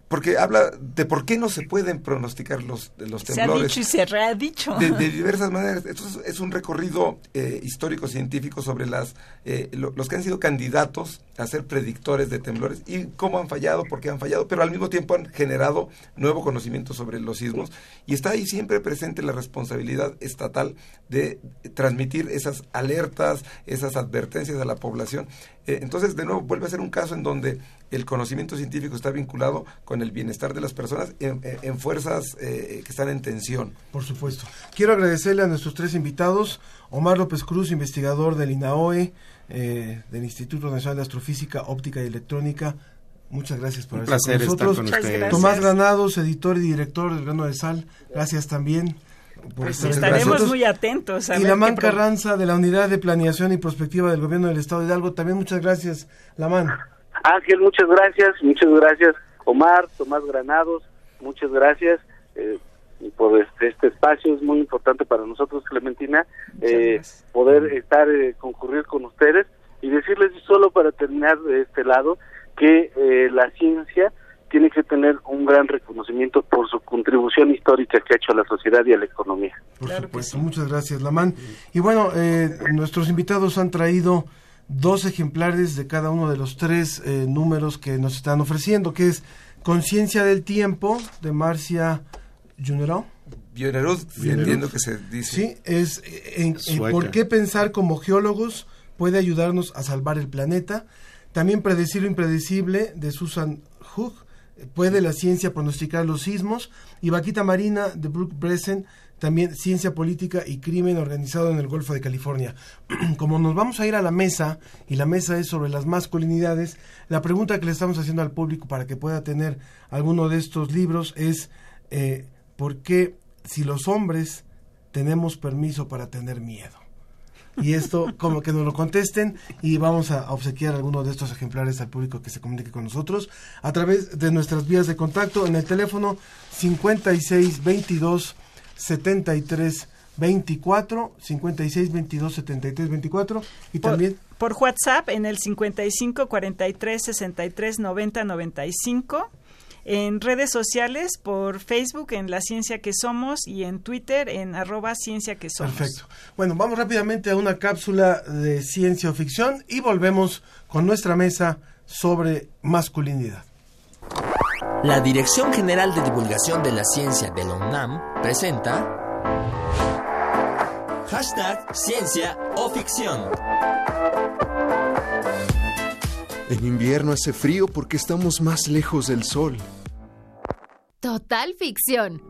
S16: porque habla de por qué no se pueden pronosticar los, los temblores.
S3: Se ha dicho y se ha dicho.
S16: De, de diversas maneras. Esto es, es un recorrido eh, histórico-científico sobre las eh, lo, los que han sido candidatos a ser predictores de temblores y cómo han fallado, por qué han fallado, pero al mismo tiempo han generado nuevo conocimiento sobre los sismos y está ahí siempre presente la responsabilidad estatal de transmitir esas alertas, esas advertencias a la población Eh, entonces, de nuevo, vuelve a ser un caso en donde el conocimiento científico está vinculado con el bienestar de las personas en, en fuerzas eh, que están en tensión.
S2: Por supuesto. Quiero agradecerle a nuestros tres invitados, Omar López Cruz, investigador del INAOE, eh, del Instituto Nacional de Astrofísica, Óptica y Electrónica, Muchas gracias por
S15: Un placer
S2: estar con
S15: nosotros.
S2: Estar con ustedes. Tomás Granados, editor y director del Grano de Sal, gracias también.
S3: Por pues estaremos muy atentos. A
S2: y Lamán Carranza, de la Unidad de Planeación y Prospectiva del Gobierno del Estado de Hidalgo, también muchas gracias, Lamán.
S17: Ángel, muchas gracias, muchas gracias. Omar, Tomás Granados, muchas gracias. Eh, por este, este espacio es muy importante para nosotros, Clementina, eh, poder estar, eh, concurrir con ustedes y decirles solo para terminar de este lado, que eh, la ciencia tiene que tener un gran reconocimiento por su contribución histórica que ha hecho a la sociedad y a la economía.
S2: Por supuesto, muchas gracias, Lamán. Y bueno, eh, nuestros invitados han traído dos ejemplares de cada uno de los tres eh, números que nos están ofreciendo, que es Conciencia del Tiempo, de Marcia Juneró.
S16: Junerud, entiendo que se dice.
S2: Sí, es en, en por qué pensar como geólogos puede ayudarnos a salvar el planeta también Predecir lo impredecible de Susan Hook. Puede la ciencia pronosticar los sismos. Y Vaquita Marina de Brooke Bresen, también Ciencia Política y Crimen Organizado en el Golfo de California. Como nos vamos a ir a la mesa, y la mesa es sobre las masculinidades, la pregunta que le estamos haciendo al público para que pueda tener alguno de estos libros es eh, ¿por qué si los hombres tenemos permiso para tener miedo? y esto como que nos lo contesten y vamos a obsequiar algunos de estos ejemplares al público que se comunique con nosotros a través de nuestras vías de contacto en el teléfono 56 22 73 24 56 22 73 24 y también
S3: por WhatsApp en el 55 43 63 90 95 en redes sociales, por Facebook en La Ciencia que Somos y en Twitter en arroba Ciencia que Somos.
S2: Perfecto. Bueno, vamos rápidamente a una cápsula de ciencia o ficción y volvemos con nuestra mesa sobre masculinidad.
S18: La Dirección General de Divulgación de la Ciencia de la UNAM presenta Hashtag Ciencia o Ficción.
S19: En invierno hace frío porque estamos más lejos del sol.
S20: Total ficción.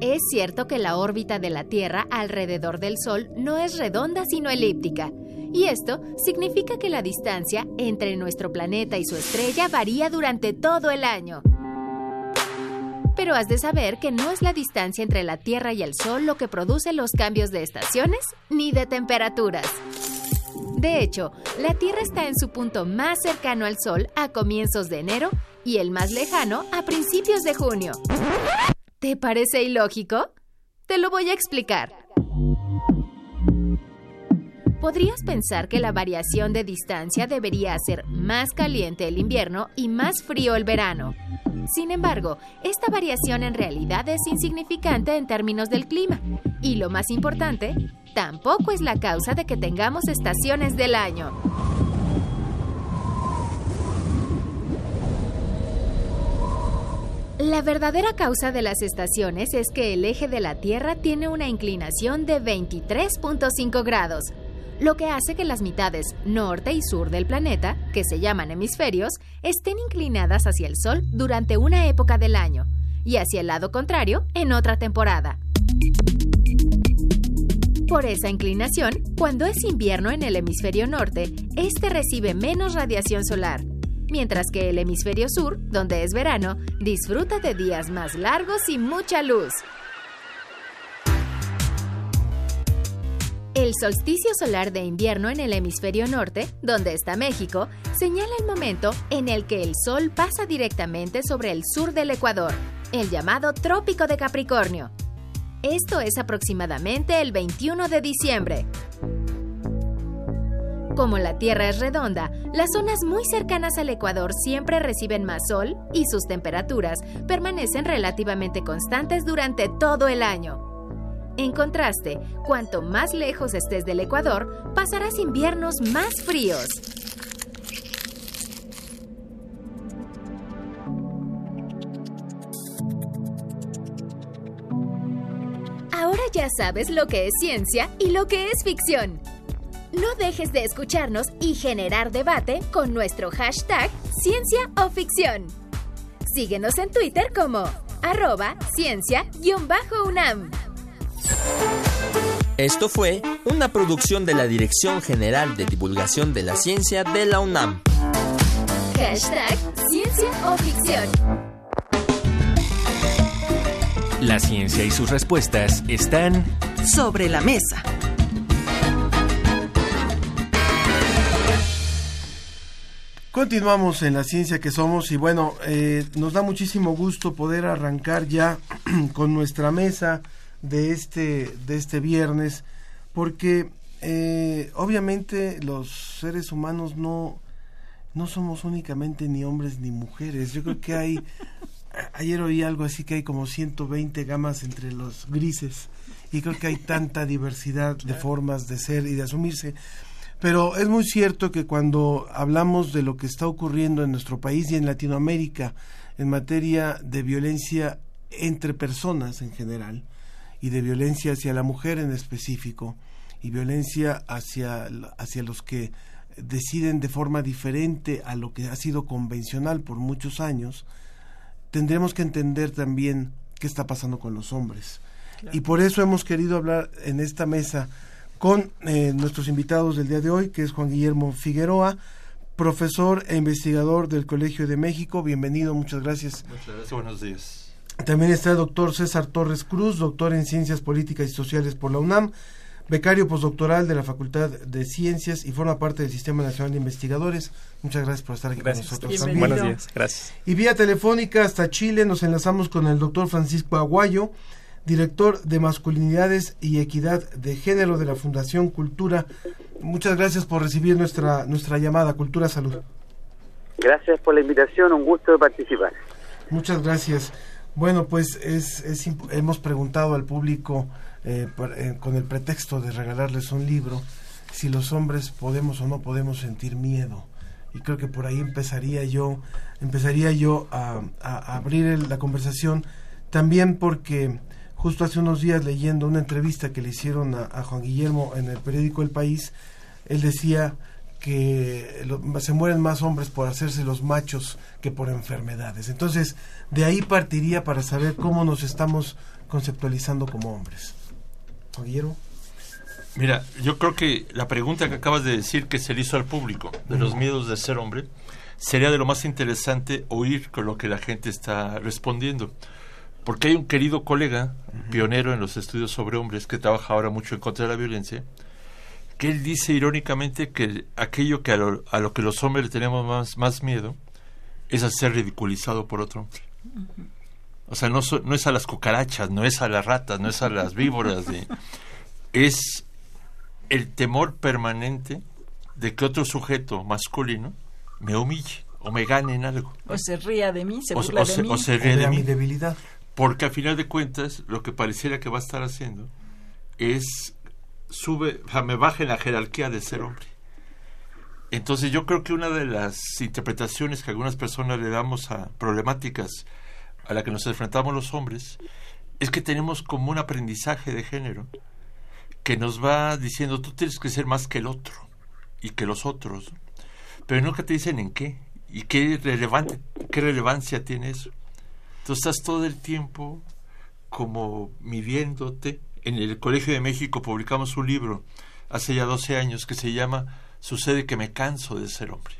S20: Es cierto que la órbita de la Tierra alrededor del Sol no es redonda sino elíptica, y esto significa que la distancia entre nuestro planeta y su estrella varía durante todo el año. Pero has de saber que no es la distancia entre la Tierra y el Sol lo que produce los cambios de estaciones ni de temperaturas. De hecho, la Tierra está en su punto más cercano al Sol a comienzos de enero y el más lejano a principios de junio. ¿Te parece ilógico? Te lo voy a explicar. Podrías pensar que la variación de distancia debería hacer más caliente el invierno y más frío el verano. Sin embargo, esta variación en realidad es insignificante en términos del clima. Y lo más importante, tampoco es la causa de que tengamos estaciones del año. La verdadera causa de las estaciones es que el eje de la Tierra tiene una inclinación de 23.5 grados, lo que hace que las mitades norte y sur del planeta, que se llaman hemisferios, estén inclinadas hacia el Sol durante una época del año y hacia el lado contrario en otra temporada. Por esa inclinación, cuando es invierno en el hemisferio norte, este recibe menos radiación solar, mientras que el hemisferio sur, donde es verano, disfruta de días más largos y mucha luz. El solsticio solar de invierno en el hemisferio norte, donde está México, señala el momento en el que el Sol pasa directamente sobre el sur del Ecuador, el llamado Trópico de Capricornio, esto es aproximadamente el 21 de diciembre. Como la Tierra es redonda, las zonas muy cercanas al Ecuador siempre reciben más sol y sus temperaturas permanecen relativamente constantes durante todo el año. En contraste, cuanto más lejos estés del Ecuador, pasarás inviernos más fríos. Ahora ya sabes lo que es ciencia y lo que es ficción. No dejes de escucharnos y generar debate con nuestro hashtag Ciencia o Ficción. Síguenos en Twitter como arroba ciencia-unam.
S18: Esto fue una producción de la Dirección General de Divulgación de la Ciencia de la UNAM.
S20: Hashtag Ciencia o Ficción.
S5: La ciencia y sus respuestas están
S21: sobre la mesa.
S2: Continuamos en la ciencia que somos y bueno, eh, nos da muchísimo gusto poder arrancar ya con nuestra mesa de este, de este viernes, porque eh, obviamente los seres humanos no, no somos únicamente ni hombres ni mujeres. Yo creo que hay, ayer oí algo así que hay como 120 gamas entre los grises y creo que hay tanta diversidad de formas de ser y de asumirse. Pero es muy cierto que cuando hablamos de lo que está ocurriendo en nuestro país y en Latinoamérica en materia de violencia entre personas en general y de violencia hacia la mujer en específico y violencia hacia, hacia los que deciden de forma diferente a lo que ha sido convencional por muchos años, tendremos que entender también qué está pasando con los hombres. Y por eso hemos querido hablar en esta mesa con eh, nuestros invitados del día de hoy, que es Juan Guillermo Figueroa, profesor e investigador del Colegio de México. Bienvenido, muchas gracias.
S22: Muchas gracias, buenos días.
S2: También está el doctor César Torres Cruz, doctor en Ciencias Políticas y Sociales por la UNAM, becario postdoctoral de la Facultad de Ciencias y forma parte del Sistema Nacional de Investigadores. Muchas gracias por estar aquí
S22: gracias.
S2: con nosotros
S22: Bienvenido.
S2: también.
S22: Buenos días, gracias.
S2: Y vía telefónica hasta Chile nos enlazamos con el doctor Francisco Aguayo, director de Masculinidades y Equidad de Género de la Fundación Cultura. Muchas gracias por recibir nuestra, nuestra llamada, Cultura Salud.
S23: Gracias por la invitación, un gusto de participar.
S2: Muchas gracias. Bueno, pues es, es hemos preguntado al público eh, eh, con el pretexto de regalarles un libro si los hombres podemos o no podemos sentir miedo. Y creo que por ahí empezaría yo empezaría yo a, abrir el, la conversación. También porque justo hace unos días leyendo una entrevista que le hicieron a Juan Guillermo en el periódico El País él decía que lo, se mueren más hombres por hacerse los machos que por enfermedades. Entonces, de ahí partiría para saber cómo nos estamos conceptualizando como hombres. Guillermo.
S22: Mira, yo creo que la pregunta que acabas de decir que se le hizo al público de los miedos de ser hombre sería de lo más interesante oír con lo que la gente está respondiendo. Porque hay un querido colega, pionero en los estudios sobre hombres, que trabaja ahora mucho en contra de la violencia, que él dice irónicamente que aquello que a lo, a lo que los hombres le tenemos más, más miedo es a ser ridiculizado por otro hombre. O sea, no, so, no es a las cucarachas, no es a las ratas, no es a las víboras, de, es el temor permanente de que otro sujeto masculino me humille o me gane en algo.
S3: O se ría de mí, se
S22: o,
S3: burla
S22: o
S3: de
S22: se,
S3: mí.
S22: o se ríe de,
S2: mi
S22: mí.
S2: debilidad.
S22: Porque al final de cuentas, lo que pareciera que va a estar haciendo es sube, o sea, me baja en la jerarquía de ser hombre. Entonces yo creo que una de las interpretaciones que algunas personas le damos a problemáticas a la que nos enfrentamos los hombres es que tenemos como un aprendizaje de género que nos va diciendo tú tienes que ser más que el otro y que los otros, pero nunca te dicen en qué y qué relevante, qué relevancia tiene eso. Entonces estás todo el tiempo como midiéndote en el Colegio de México publicamos un libro hace ya 12 años que se llama Sucede que me canso de ser hombre.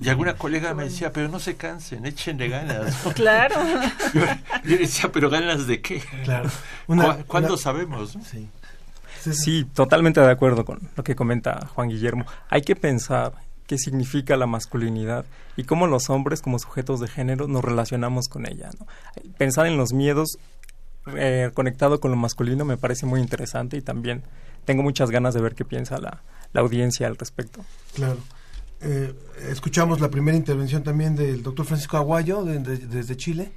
S22: Y alguna colega me decía, pero no se cansen, échenle ganas.
S3: Claro.
S22: Yo, yo decía, pero ganas de qué?
S2: Claro.
S22: Una, ¿Cuándo una... sabemos?
S2: Sí.
S24: Sí, totalmente de acuerdo con lo que comenta Juan Guillermo. Hay que pensar qué significa la masculinidad y cómo los hombres como sujetos de género nos relacionamos con ella. ¿no? Pensar en los miedos eh, conectado con lo masculino me parece muy interesante y también tengo muchas ganas de ver qué piensa la, la audiencia al respecto.
S2: Claro. Eh, escuchamos la primera intervención también del doctor Francisco Aguayo de, de, desde Chile.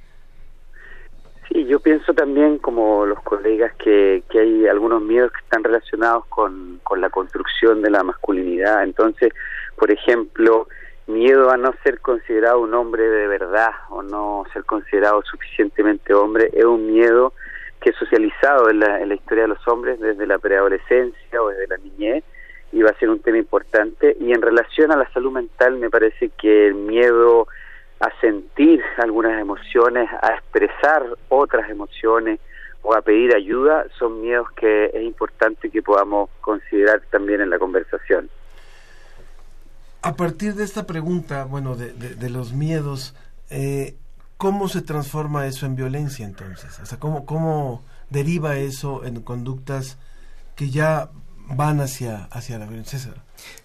S23: Sí, yo pienso también, como los colegas, que, que hay algunos miedos que están relacionados con, con la construcción de la masculinidad. Entonces, por ejemplo, miedo a no ser considerado un hombre de verdad o no ser considerado suficientemente hombre es un miedo que es socializado en la, en la historia de los hombres desde la preadolescencia o desde la niñez y va a ser un tema importante. Y en relación a la salud mental, me parece que el miedo a sentir algunas emociones, a expresar otras emociones o a pedir ayuda, son miedos que es importante que podamos considerar también en la conversación.
S2: A partir de esta pregunta, bueno, de, de, los miedos, eh, ¿cómo se transforma eso en violencia entonces? O sea, ¿cómo, ¿cómo deriva eso en conductas que ya van hacia, hacia la violencia?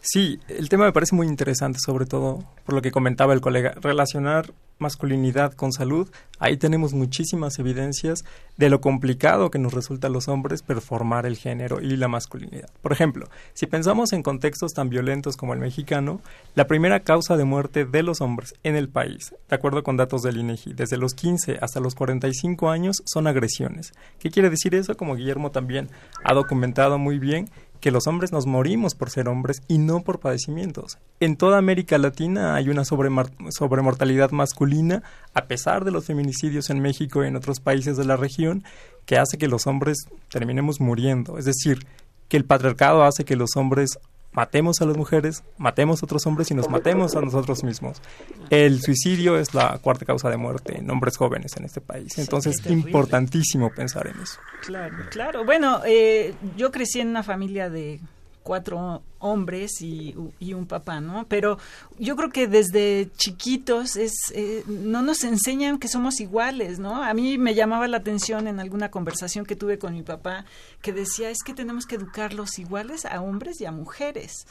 S24: Sí, el tema me parece muy interesante, sobre todo por lo que comentaba el colega, relacionar masculinidad con salud, ahí tenemos muchísimas evidencias de lo complicado que nos resulta a los hombres performar el género y la masculinidad. Por ejemplo, si pensamos en contextos tan violentos como el mexicano, la primera causa de muerte de los hombres en el país, de acuerdo con datos del INEGI, desde los 15 hasta los 45 años son agresiones. ¿Qué quiere decir eso? Como Guillermo también ha documentado muy bien, que los hombres nos morimos por ser hombres y no por padecimientos. En toda América Latina hay una sobremortalidad masculina, a pesar de los feminicidios en México y en otros países de la región, que hace que los hombres terminemos muriendo. Es decir, que el patriarcado hace que los hombres matemos a las mujeres, matemos a otros hombres y nos matemos a nosotros mismos. El suicidio es la cuarta causa de muerte en hombres jóvenes en este país. Entonces, es importantísimo pensar en eso.
S3: Claro, claro. Bueno, eh, yo crecí en una familia de cuatro hombres y, un papá, ¿no? Pero yo creo que desde chiquitos es eh, no nos enseñan que somos iguales, ¿no? A mí me llamaba la atención en alguna conversación que tuve con mi papá que decía es que tenemos que educarlos iguales a hombres y a mujeres.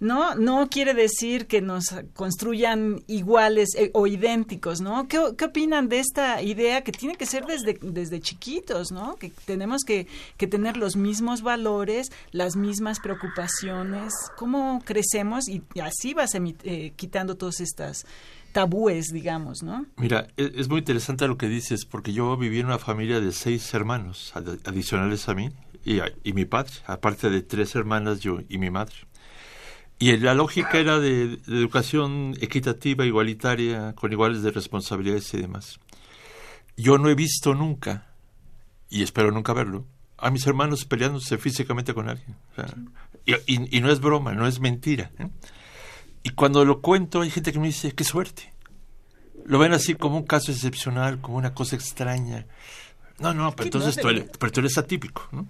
S3: ¿No? No quiere decir que nos construyan iguales eh, o idénticos, ¿no? ¿Qué, opinan de esta idea que tiene que ser desde, desde chiquitos, ¿no? Que tenemos que, que tener los mismos valores, las mismas preocupaciones, cómo crecemos y así vas eh, quitando todas estas tabúes, digamos, ¿no?
S22: Mira, es, es, muy interesante lo que dices, porque yo viví en una familia de seis hermanos adicionales a mí y, y mi padre, aparte de tres hermanas yo y mi madre. Y la lógica era de, educación equitativa, igualitaria, con iguales de responsabilidades y demás. Yo no he visto nunca, y espero nunca verlo, a mis hermanos peleándose físicamente con alguien. y, y, no es broma, no es mentira. ¿eh? Y cuando lo cuento, hay gente que me dice, qué suerte. Lo ven así como un caso excepcional, como una cosa extraña. No, no, pero entonces tú eres, pero tú eres atípico. ¿no?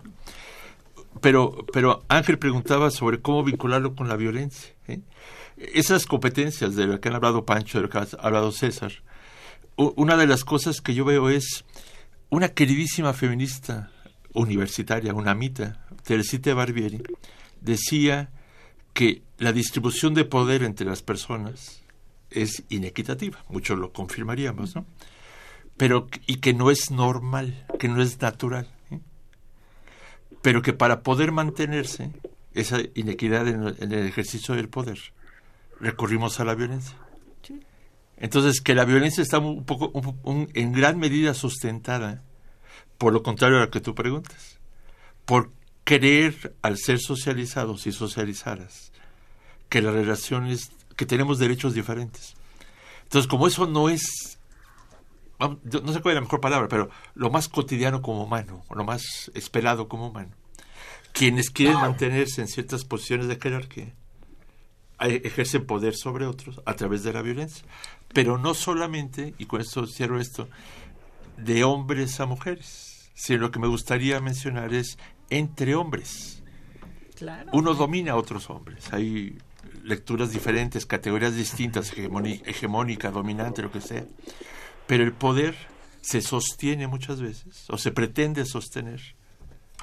S22: Pero, pero Ángel preguntaba sobre cómo vincularlo con la violencia. ¿eh? Esas competencias de las que han hablado Pancho, de las que ha hablado César, una de las cosas que yo veo es una queridísima feminista universitaria, una mita, Teresita Barbieri, decía que la distribución de poder entre las personas es inequitativa, muchos lo confirmaríamos, ¿no? Pero y que no es normal, que no es natural pero que para poder mantenerse esa inequidad en, el ejercicio del poder, recurrimos a la violencia. Entonces, que la violencia está un poco, en gran medida sustentada por lo contrario a lo que tú preguntas, por creer al ser socializados y socializadas que las relaciones, que tenemos derechos diferentes. Entonces, como eso no es no sé cuál es la mejor palabra, pero lo más cotidiano como humano, lo más esperado como humano. Quienes quieren mantenerse en ciertas posiciones de jerarquía ejercen poder sobre otros a través de la violencia. Pero no solamente, y con esto cierro esto, de hombres a mujeres, sino lo que me gustaría mencionar es entre hombres. Uno domina a otros hombres. Hay lecturas diferentes, categorías distintas, hegemónica, dominante, lo que sea pero el poder se sostiene muchas veces, o se pretende sostener,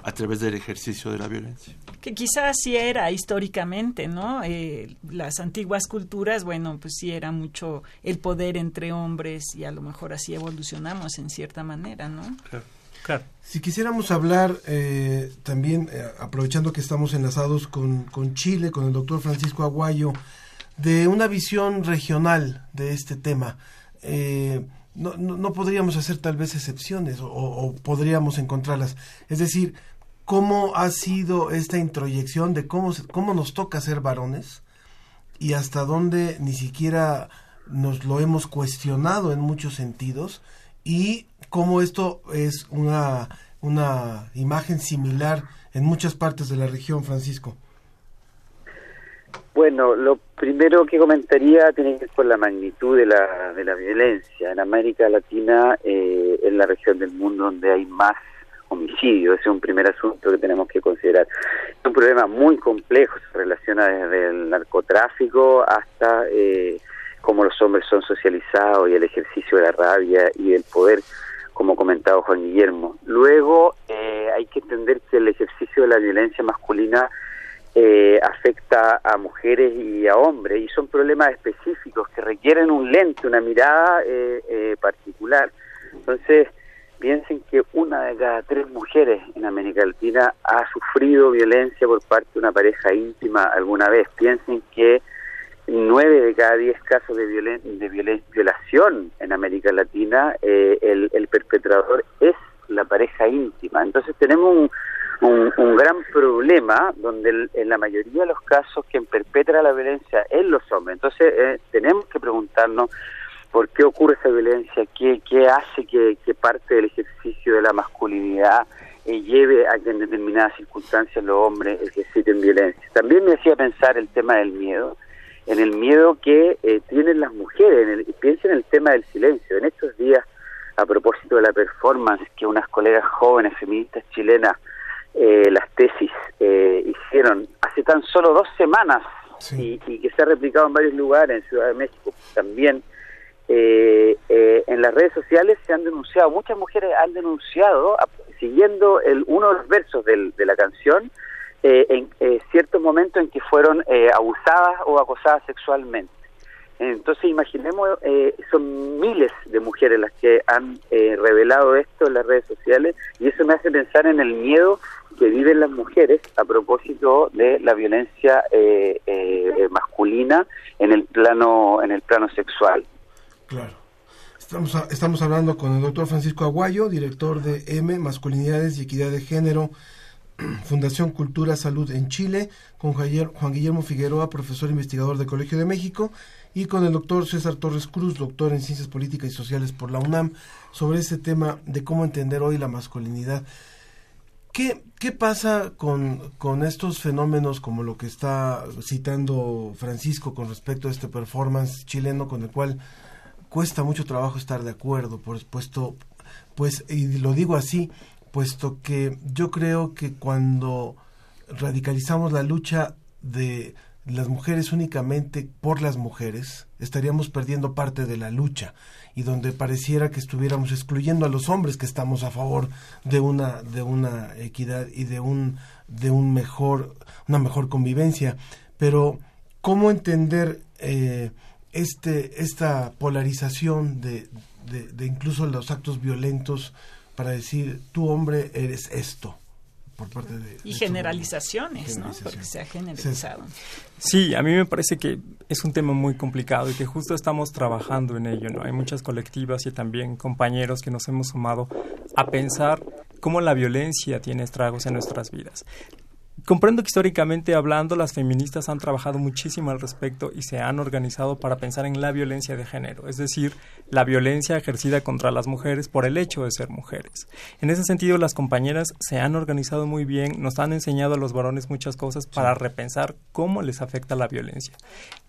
S22: a través del ejercicio de la violencia.
S3: Que quizás sí era históricamente, ¿no? Eh, las antiguas culturas, bueno, pues sí era mucho el poder entre hombres y a lo mejor así evolucionamos en cierta manera, ¿no?
S2: Claro. claro. Si quisiéramos hablar eh, también, eh, aprovechando que estamos enlazados con, con Chile, con el doctor Francisco Aguayo, de una visión regional de este tema. Eh, no, no, podríamos hacer tal vez excepciones o, podríamos encontrarlas. Es decir, cómo ha sido esta introyección de cómo, cómo nos toca ser varones y hasta dónde ni siquiera nos lo hemos cuestionado en muchos sentidos y cómo esto es una, una imagen similar en muchas partes de la región, Francisco.
S23: Bueno, lo primero que comentaría tiene que ver con la magnitud de la, de la violencia. En América Latina eh, es la región del mundo donde hay más homicidios. Ese es un primer asunto que tenemos que considerar. Es un problema muy complejo, se relaciona desde el narcotráfico hasta eh, cómo los hombres son socializados y el ejercicio de la rabia y del poder, como comentaba Juan Guillermo. Luego eh, hay que entender que el ejercicio de la violencia masculina eh, afecta a mujeres y a hombres y son problemas específicos que requieren un lente, una mirada eh, eh, particular. Entonces, piensen que una de cada tres mujeres en América Latina ha sufrido violencia por parte de una pareja íntima alguna vez. Piensen que nueve de cada diez casos de, violen de violación en América Latina, eh, el, el perpetrador es la pareja íntima. Entonces tenemos un, un, un, gran problema donde el, en la mayoría de los casos quien perpetra la violencia es los hombres. Entonces eh, tenemos que preguntarnos por qué ocurre esa violencia, qué, qué hace que, que parte del ejercicio de la masculinidad eh, lleve a que en determinadas circunstancias los hombres ejerciten violencia. También me hacía pensar el tema del miedo, en el miedo que eh, tienen las mujeres, en el, piensen en el tema del silencio. En estos días, a propósito de la performance que unas colegas jóvenes feministas chilenas eh, las tesis eh, hicieron hace tan solo dos semanas sí. y, y, que se ha replicado en varios lugares, en Ciudad de México también. Eh, eh, en las redes sociales se han denunciado, muchas mujeres han denunciado, siguiendo el, uno de los versos del, de la canción, eh, en ciertos momentos en que fueron abusadas o acosadas sexualmente. Entonces imaginemos, eh, son miles de mujeres las que han eh, revelado esto en las redes sociales y eso me hace pensar en el miedo que viven las mujeres a propósito de la violencia eh, masculina en el plano en el plano sexual.
S2: Claro. Estamos, a, estamos hablando con el doctor Francisco Aguayo, director de M, Masculinidades y Equidad de Género Fundación Cultura Salud en Chile, con Juan Guillermo Figueroa, profesor investigador del Colegio de México, y con el doctor César Torres Cruz, doctor en Ciencias Políticas y Sociales por la UNAM, sobre este tema de cómo entender hoy la masculinidad. ¿Qué, qué pasa con, con estos fenómenos como lo que está citando Francisco con respecto a este performance chileno con el cual cuesta mucho trabajo estar de acuerdo, por supuesto, pues, y lo digo así, puesto que yo creo que cuando radicalizamos la lucha de las mujeres únicamente por las mujeres, estaríamos perdiendo parte de la lucha y donde pareciera que estuviéramos excluyendo a los hombres que estamos a favor de una de una equidad y de un de un mejor una mejor convivencia, pero cómo entender eh, este esta polarización de, de, de incluso los actos violentos para decir tú hombre eres esto por parte de...
S3: Y generalizaciones. ¿no? Porque se ha generalizado.
S24: Sí, a mí me parece que es un tema muy complicado y que justo estamos trabajando en ello, ¿no? Hay muchas colectivas y también compañeros que nos hemos sumado a pensar cómo la violencia tiene estragos en nuestras vidas. Comprendo que históricamente hablando las feministas han trabajado muchísimo al respecto y se han organizado para pensar en la violencia de género, es decir, la violencia ejercida contra las mujeres por el hecho de ser mujeres. En ese sentido, las compañeras se han organizado muy bien, nos han enseñado a los varones muchas cosas para repensar cómo les afecta la violencia.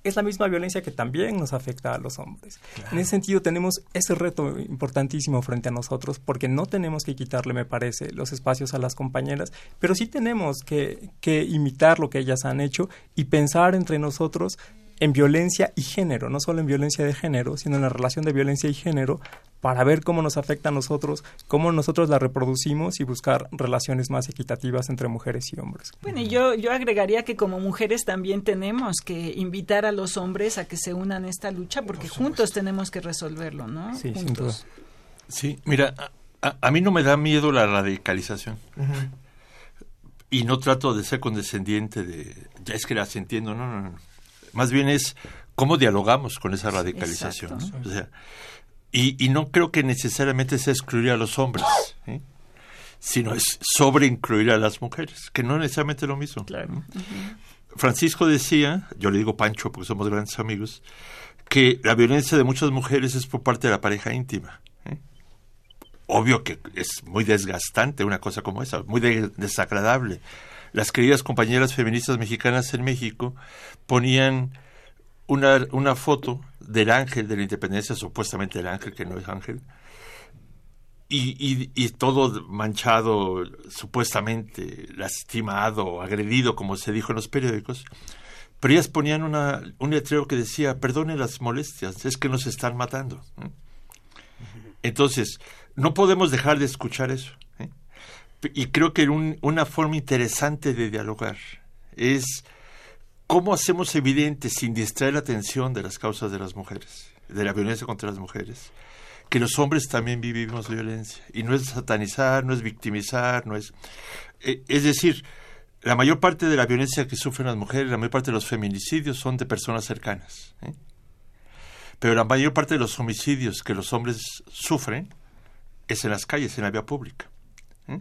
S24: Es la misma violencia que también nos afecta a los hombres. Claro. En ese sentido, tenemos ese reto importantísimo frente a nosotros porque no tenemos que quitarle, me parece, los espacios a las compañeras, pero sí tenemos que que imitar lo que ellas han hecho y pensar entre nosotros en violencia y género, no solo en violencia de género, sino en la relación de violencia y género para ver cómo nos afecta a nosotros, cómo nosotros la reproducimos y buscar relaciones más equitativas entre mujeres y hombres.
S3: Bueno, y yo, yo agregaría que como mujeres también tenemos que invitar a los hombres a que se unan a esta lucha porque juntos tenemos que resolverlo, ¿no?
S24: Sí,
S3: juntos.
S24: sin duda.
S22: Sí, mira, a, a, mí no me da miedo la radicalización. Uh -huh y no trato de ser condescendiente de ya es que las entiendo, no, no, no. Más bien es cómo dialogamos con esa radicalización. ¿no? O sea, y, y, no creo que necesariamente sea excluir a los hombres, ¿eh? sino es sobre incluir a las mujeres, que no es necesariamente lo mismo.
S3: Claro.
S22: ¿no? Uh -huh. Francisco decía, yo le digo Pancho porque somos grandes amigos, que la violencia de muchas mujeres es por parte de la pareja íntima obvio que es muy desgastante una cosa como esa, muy de, desagradable, las queridas compañeras feministas mexicanas en México ponían una, una foto del ángel de la independencia, supuestamente el ángel que no es ángel, y, y, y, todo manchado, supuestamente lastimado, agredido, como se dijo en los periódicos. Pero ellas ponían una, un letrero que decía, perdone las molestias, es que nos están matando. Entonces, no podemos dejar de escuchar eso. ¿eh? Y creo que un, una forma interesante de dialogar es cómo hacemos evidente, sin distraer la atención de las causas de las mujeres, de la violencia contra las mujeres, que los hombres también vivimos violencia. Y no es satanizar, no es victimizar, no es... Eh, es decir, la mayor parte de la violencia que sufren las mujeres, la mayor parte de los feminicidios son de personas cercanas. ¿eh? Pero la mayor parte de los homicidios que los hombres sufren es en las calles, en la vía pública. ¿eh?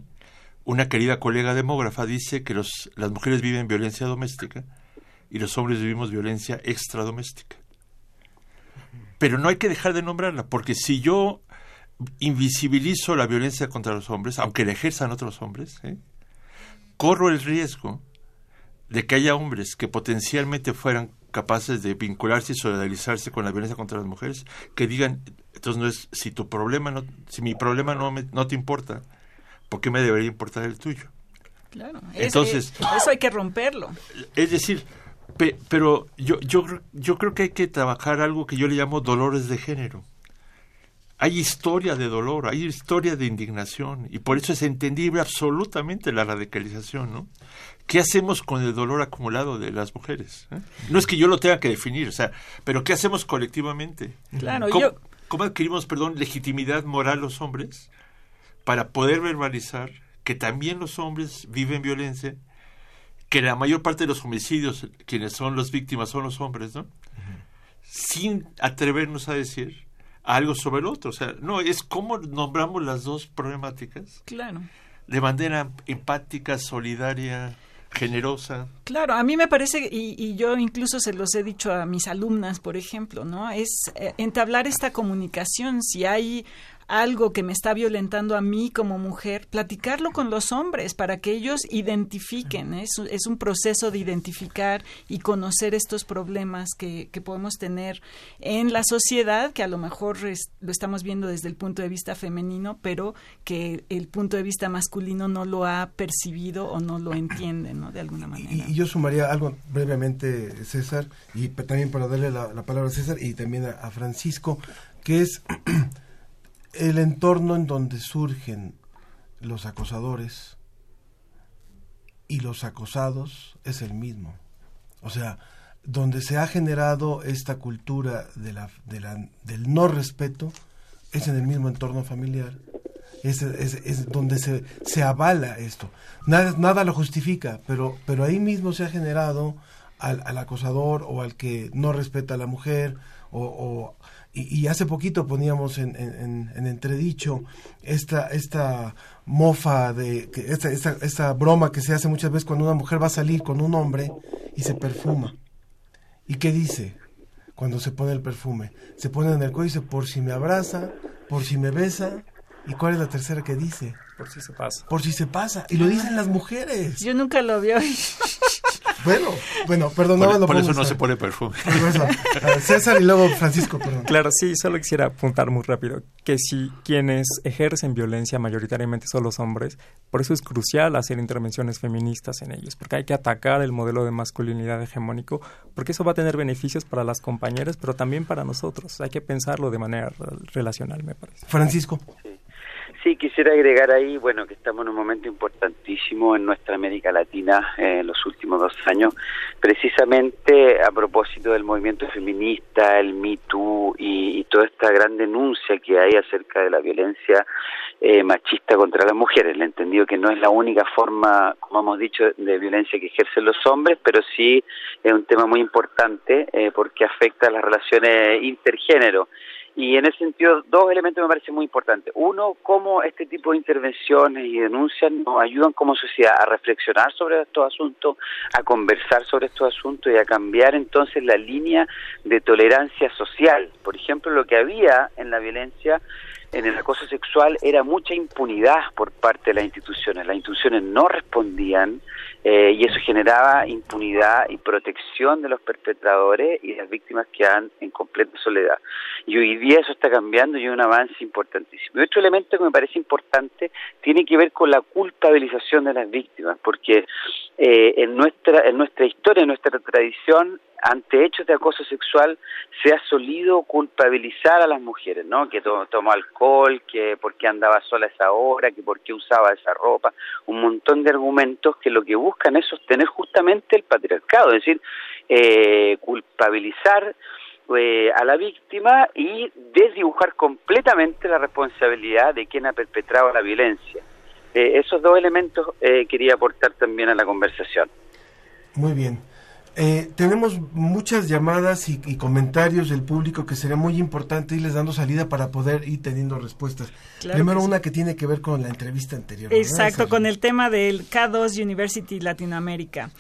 S22: Una querida colega demógrafa dice que las mujeres viven violencia doméstica y los hombres vivimos violencia extradoméstica. Pero no hay que dejar de nombrarla, porque si yo invisibilizo la violencia contra los hombres, aunque la ejerzan otros hombres, ¿eh? corro el riesgo de que haya hombres que potencialmente fueran capaces de vincularse y solidarizarse con la violencia contra las mujeres, que digan, entonces no es, si tu problema, no, si mi problema no, me, no te importa, ¿por qué me debería importar el tuyo?
S3: Claro, entonces, eso hay que romperlo.
S22: Es decir, pe, pero yo, yo, yo creo que hay que trabajar algo que yo le llamo dolores de género. Hay historia de dolor, hay historia de indignación, y por eso es entendible absolutamente la radicalización, ¿no? ¿Qué hacemos con el dolor acumulado de las mujeres? ¿Eh? No es que yo lo tenga que definir, o sea, pero ¿qué hacemos colectivamente?
S3: Claro,
S22: ¿Cómo,
S3: yo...
S22: ¿Cómo adquirimos, perdón, legitimidad moral los hombres para poder verbalizar que también los hombres viven violencia, que la mayor parte de los homicidios, quienes son las víctimas son los hombres, ¿no? Sin atrevernos a decir algo sobre el otro. O sea, no, es cómo nombramos las dos problemáticas.
S3: Claro.
S22: De manera empática, solidaria, generosa.
S3: Claro, a mí me parece, y, y, yo incluso se los he dicho a mis alumnas, por ejemplo, ¿no? Es eh, entablar esta comunicación. Si hay algo que me está violentando a mí como mujer, platicarlo con los hombres para que ellos identifiquen. Es, es un proceso de identificar y conocer estos problemas que, que, podemos tener en la sociedad, que a lo mejor es, lo estamos viendo desde el punto de vista femenino, pero que el punto de vista masculino no lo ha percibido o no lo entiende, ¿no? De alguna manera.
S2: Y, y yo sumaría algo brevemente, César, y también para darle la, la palabra a César y también a, a Francisco, que es el entorno en donde surgen los acosadores y los acosados es el mismo. O sea, donde se ha generado esta cultura del no respeto es en el mismo entorno familiar. Es, es, donde se, se, avala esto. Nada, nada lo justifica, pero, pero ahí mismo se ha generado al, al acosador o al que no respeta a la mujer o, o y, y, hace poquito poníamos en, en, en, entredicho esta, esta mofa de que esta, esta, esta broma que se hace muchas veces cuando una mujer va a salir con un hombre y se perfuma. ¿Y qué dice cuando se pone el perfume? Se pone en el cuello y dice, por si me abraza, por si me besa. ¿Y cuál es la tercera que dice?
S24: Por si se pasa.
S2: Por si se pasa. Y lo dicen las mujeres.
S3: Yo nunca lo vi hoy.
S2: Bueno, bueno, perdón,
S22: por,
S2: no
S22: por eso no se pone perfume.
S2: César y luego Francisco, perdón.
S24: Claro, sí, solo quisiera apuntar muy rápido que si quienes ejercen violencia mayoritariamente son los hombres, por eso es crucial hacer intervenciones feministas en ellos, porque hay que atacar el modelo de masculinidad hegemónico, porque eso va a tener beneficios para las compañeras, pero también para nosotros. Hay que pensarlo de manera relacional, me parece.
S2: Francisco.
S23: Sí. Sí, quisiera agregar ahí, bueno, que estamos en un momento importantísimo en nuestra América Latina eh, en los últimos dos años, precisamente a propósito del movimiento feminista, el Me Too y, toda esta gran denuncia que hay acerca de la violencia eh, machista contra las mujeres. Le he entendido que no es la única forma, como hemos dicho, de violencia que ejercen los hombres, pero sí es un tema muy importante eh, porque afecta a las relaciones intergénero. Y en ese sentido, dos elementos me parecen muy importantes. Uno, cómo este tipo de intervenciones y denuncias nos ayudan como sociedad a reflexionar sobre estos asuntos, a conversar sobre estos asuntos y a cambiar entonces la línea de tolerancia social. Por ejemplo, lo que había en la violencia en el acoso sexual era mucha impunidad por parte de las instituciones. Las instituciones no respondían eh, y eso generaba impunidad y protección de los perpetradores y las víctimas quedan en completa soledad. Y hoy día eso está cambiando y es un avance importantísimo. Y otro elemento que me parece importante tiene que ver con la culpabilización de las víctimas, porque eh, en nuestra en nuestra historia, en nuestra tradición, ante hechos de acoso sexual se ha solido culpabilizar a las mujeres, ¿no? Que tomó alcohol, que por qué andaba sola esa hora, que por qué usaba esa ropa, un montón de argumentos que lo que buscan es sostener justamente el patriarcado, es decir, eh, culpabilizar eh, a la víctima y desdibujar completamente la responsabilidad de quien ha perpetrado la violencia. Eh, esos dos elementos quería aportar también a la conversación.
S2: Muy bien. Eh, tenemos muchas llamadas y, comentarios del público que sería muy importante irles dando salida para poder ir teniendo respuestas. Primero una que tiene que ver con la entrevista anterior.
S3: Exacto, con el tema del K2 University Latinoamérica.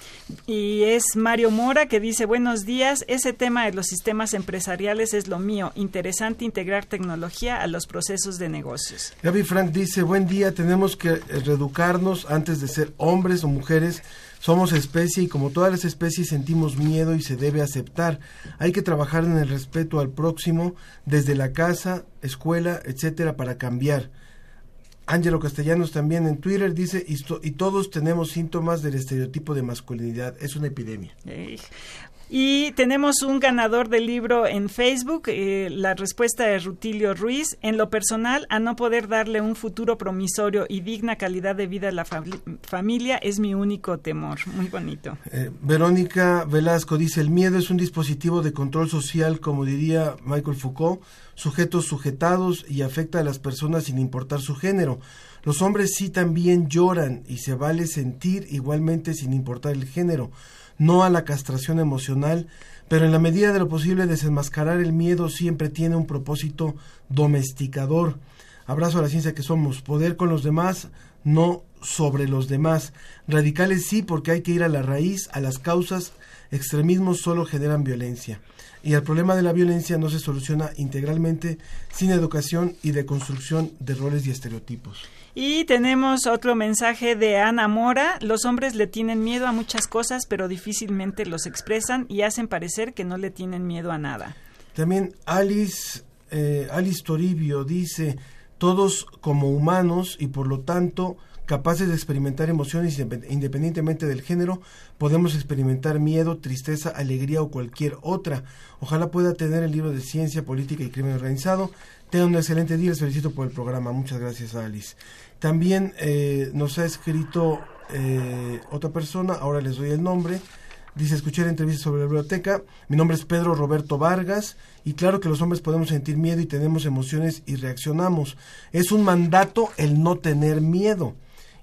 S3: Y es Mario Mora que dice, buenos días, ese tema de los sistemas empresariales es lo mío. Interesante integrar tecnología a los procesos de negocios.
S2: Gaby Frank dice, buen día, tenemos que reeducarnos antes de ser hombres o mujeres somos especie y como todas las especies sentimos miedo y se debe aceptar. Hay que trabajar en el respeto al próximo desde la casa, escuela, etcétera, para cambiar. Ángelo Castellanos también en Twitter dice, y, todos tenemos síntomas del estereotipo de masculinidad. Es una epidemia.
S3: Y tenemos un ganador del libro en Facebook. Eh, la respuesta es Rutilio Ruiz. En lo personal, a no poder darle un futuro promisorio y digna calidad de vida a la familia es mi único temor. Muy bonito.
S2: Eh, Verónica Velasco dice, el miedo es un dispositivo de control social, como diría Michael Foucault, sujetos sujetados y afecta a las personas sin importar su género. Los hombres sí también lloran y se vale sentir igualmente sin importar el género no a la castración emocional, pero en la medida de lo posible desenmascarar el miedo siempre tiene un propósito domesticador. Abrazo a la ciencia que somos, poder con los demás, no sobre los demás. Radicales sí, porque hay que ir a la raíz, a las causas. Extremismos solo generan violencia. Y el problema de la violencia no se soluciona integralmente sin educación y de construcción de roles y estereotipos.
S3: Y tenemos otro mensaje de Ana Mora. Los hombres le tienen miedo a muchas cosas, pero difícilmente los expresan y hacen parecer que no le tienen miedo a nada.
S2: También Alice, eh, Alice Toribio dice, todos como humanos y por lo tanto capaces de experimentar emociones independientemente del género, podemos experimentar miedo, tristeza, alegría o cualquier otra. Ojalá pueda tener el libro de Ciencia, Política y Crimen Organizado. Tengan un excelente día, les felicito por el programa. Muchas gracias, Alice. También eh, nos ha escrito eh, otra persona, ahora les doy el nombre. Dice, escuché la entrevista sobre la biblioteca. Mi nombre es Pedro Roberto Vargas y claro que los hombres podemos sentir miedo y tenemos emociones y reaccionamos. Es un mandato el no tener miedo.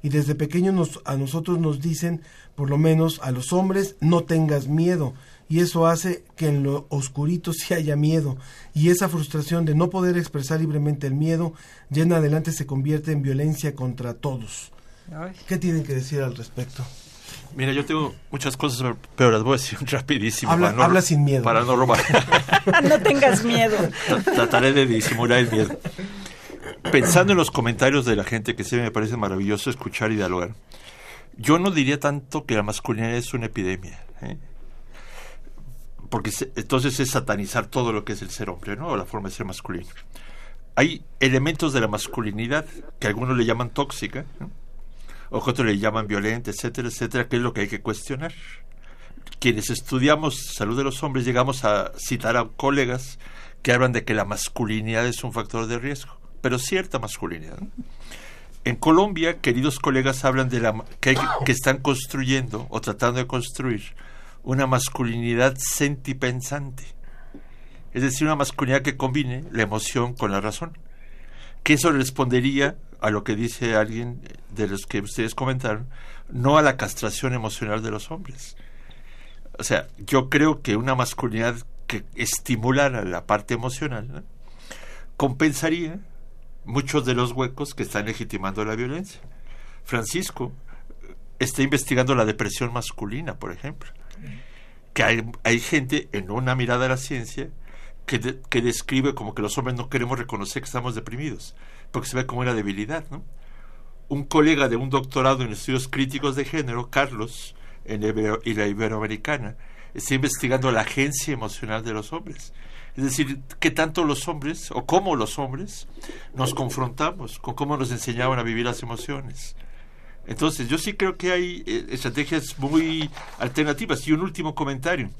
S2: Y desde pequeño nos, a nosotros nos dicen, por lo menos a los hombres, no tengas miedo y eso hace que en lo oscurito sí haya miedo y esa frustración de no poder expresar libremente el miedo ya en adelante se convierte en violencia contra todos. ¿Qué tienen que decir al respecto?
S22: Mira, yo tengo muchas cosas, pero las voy a decir rapidísimo.
S2: Habla, sin miedo.
S22: Para no robar.
S3: no tengas miedo.
S22: Trataré de disimular el miedo. Pensando en los comentarios de la gente, que sí me parece maravilloso escuchar y dialogar, yo no diría tanto que la masculinidad es una epidemia. ¿eh? Porque entonces es satanizar todo lo que es el ser hombre, ¿no? O la forma de ser masculino. Hay elementos de la masculinidad que algunos le llaman tóxica, o que otros le llaman violenta, etcétera, etcétera, que es lo que hay que cuestionar. Quienes estudiamos salud de los hombres llegamos a citar a colegas que hablan de que la masculinidad es un factor de riesgo, pero cierta masculinidad. En Colombia, queridos colegas hablan de la que están construyendo o tratando de construir una masculinidad sentipensante. Es decir, una masculinidad que combine la emoción con la razón. Que eso respondería a lo que dice alguien de los que ustedes comentaron, no a la castración emocional de los hombres. O sea, yo creo que una masculinidad que estimulara la parte emocional compensaría muchos de los huecos que están legitimando la violencia. Francisco está investigando la depresión masculina, por ejemplo que hay, gente en una mirada de la ciencia que, que describe como que los hombres no queremos reconocer que estamos deprimidos, porque se ve como una debilidad, ¿no? Un colega de un doctorado en estudios críticos de género, Carlos, en Ibero- y la Iberoamericana, está investigando la agencia emocional de los hombres. Es decir, qué tanto los hombres, o cómo los hombres, nos confrontamos con cómo nos enseñaban a vivir las emociones. Entonces, yo sí creo que hay eh, estrategias muy alternativas. Y un último comentario.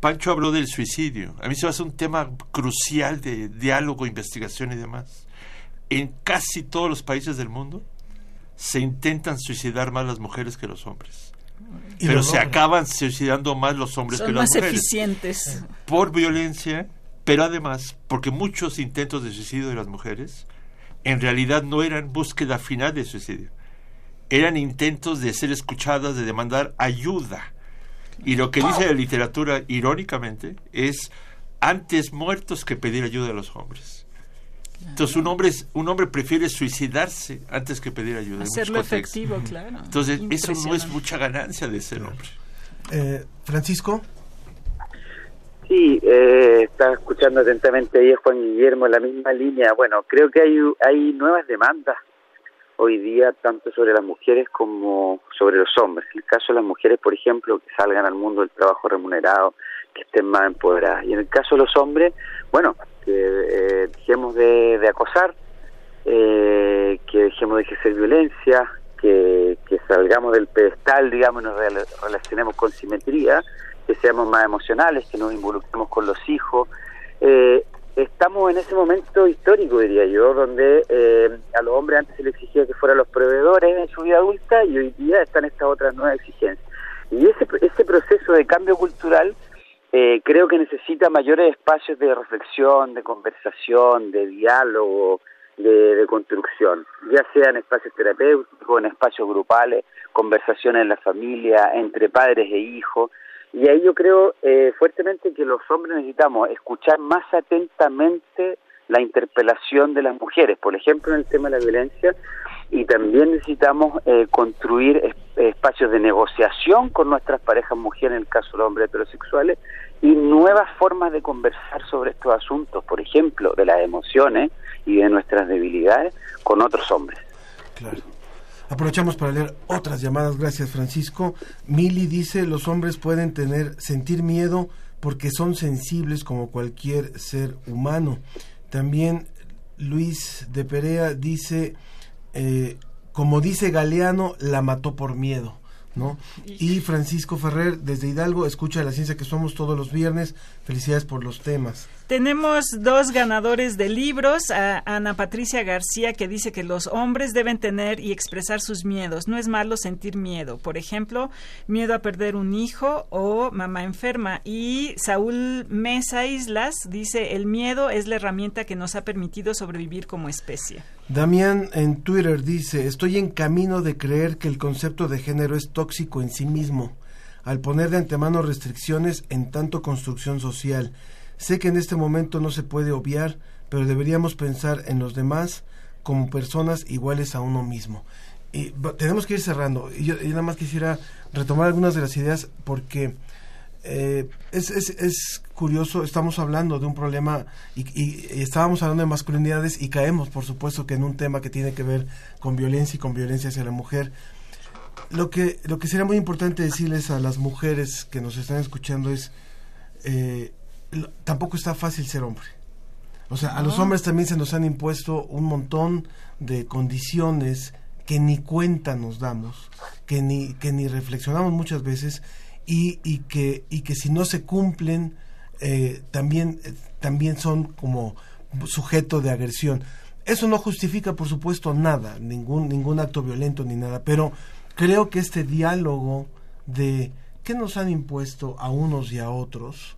S22: Pancho habló del suicidio. A mí se me hace un tema crucial de diálogo, investigación y demás. En casi todos los países del mundo se intentan suicidar más las mujeres que los hombres.
S3: Y
S22: Pero se acaban suicidando más los hombres
S3: Son
S22: que las
S3: más
S22: mujeres.
S3: eficientes.
S22: Por violencia, pero además porque muchos intentos de suicidio de las mujeres en realidad no eran búsqueda final de suicidio. Eran intentos de ser escuchadas, de demandar ayuda. Y lo que dice la literatura, irónicamente, es antes muertos que pedir ayuda a los hombres. Entonces un hombre, es- un hombre prefiere suicidarse antes que pedir ayuda.
S3: Hacerlo efectivo, claro.
S22: Entonces eso no es mucha ganancia de ser hombre.
S2: Eh, Francisco.
S23: Sí, eh, estaba escuchando atentamente ahí a Juan Guillermo en la misma línea. Bueno, creo que hay, hay nuevas demandas hoy día, tanto sobre las mujeres como sobre los hombres. En el caso de las mujeres, por ejemplo, que salgan al mundo del trabajo remunerado, que estén más empoderadas. Y en el caso de los hombres, bueno, que eh, dejemos de, de acosar, eh, que dejemos de ejercer violencia, que, que salgamos del pedestal, digamos, y nos rela- relacionemos con simetría, que seamos más emocionales, que nos involucremos con los hijos. Eh, estamos en ese momento histórico, diría yo, donde eh, a los hombres antes se les exigía que fueran los proveedores en su vida adulta y hoy día están estas otras nuevas exigencias. Y ese, ese proceso de cambio cultural eh, creo que necesita mayores espacios de reflexión, de conversación, de diálogo, de, de construcción, ya sea en espacios terapéuticos, en espacios grupales, conversaciones en la familia, entre padres e hijos. Y ahí yo creo eh, fuertemente que los hombres necesitamos escuchar más atentamente la interpelación de las mujeres, por ejemplo en el tema de la violencia, y también necesitamos eh, construir es- espacios de negociación con nuestras parejas mujeres, en el caso de los hombres heterosexuales, y nuevas formas de conversar sobre estos asuntos, por ejemplo, de las emociones y de nuestras debilidades con otros hombres.
S2: Claro. Aprovechamos para leer otras llamadas. Gracias, Francisco. Mili dice, los hombres pueden tener, sentir miedo porque son sensibles como cualquier ser humano. También Luis de Perea dice, eh, como dice Galeano, la mató por miedo. ¿no? Y Francisco Ferrer, desde Hidalgo, escucha la ciencia que somos todos los viernes. Felicidades por los temas.
S3: Tenemos dos ganadores de libros, a Ana Patricia García que dice que los hombres deben tener y expresar sus miedos. No es malo sentir miedo. Por ejemplo, miedo a perder un hijo o mamá enferma. Y Saúl Mesa Islas dice, el miedo es la herramienta que nos ha permitido sobrevivir como especie.
S2: Damián en Twitter dice, estoy en camino de creer que el concepto de género es tóxico en sí mismo, al poner de antemano restricciones en tanto construcción social. Sé que en este momento no se puede obviar, pero deberíamos pensar en los demás como personas iguales a uno mismo. Y tenemos que ir cerrando. Y yo, nada más quisiera retomar algunas de las ideas porque eh, es, es, es curioso, estamos hablando de un problema y, y- y estábamos hablando de masculinidades y caemos, por supuesto, que en un tema que tiene que ver con violencia y con violencia hacia la mujer. Lo que, lo que sería muy importante decirles a las mujeres que nos están escuchando es, eh, lo- tampoco está fácil ser hombre. O sea, a los hombres también se nos han impuesto un montón de condiciones que ni cuenta nos damos, que ni, que ni reflexionamos muchas veces y, y, que, y que si no se cumplen eh, también, eh, también son como sujeto de agresión. Eso no justifica, por supuesto, nada, ningún, ningún acto violento ni nada, pero creo que este diálogo de qué nos han impuesto a unos y a otros,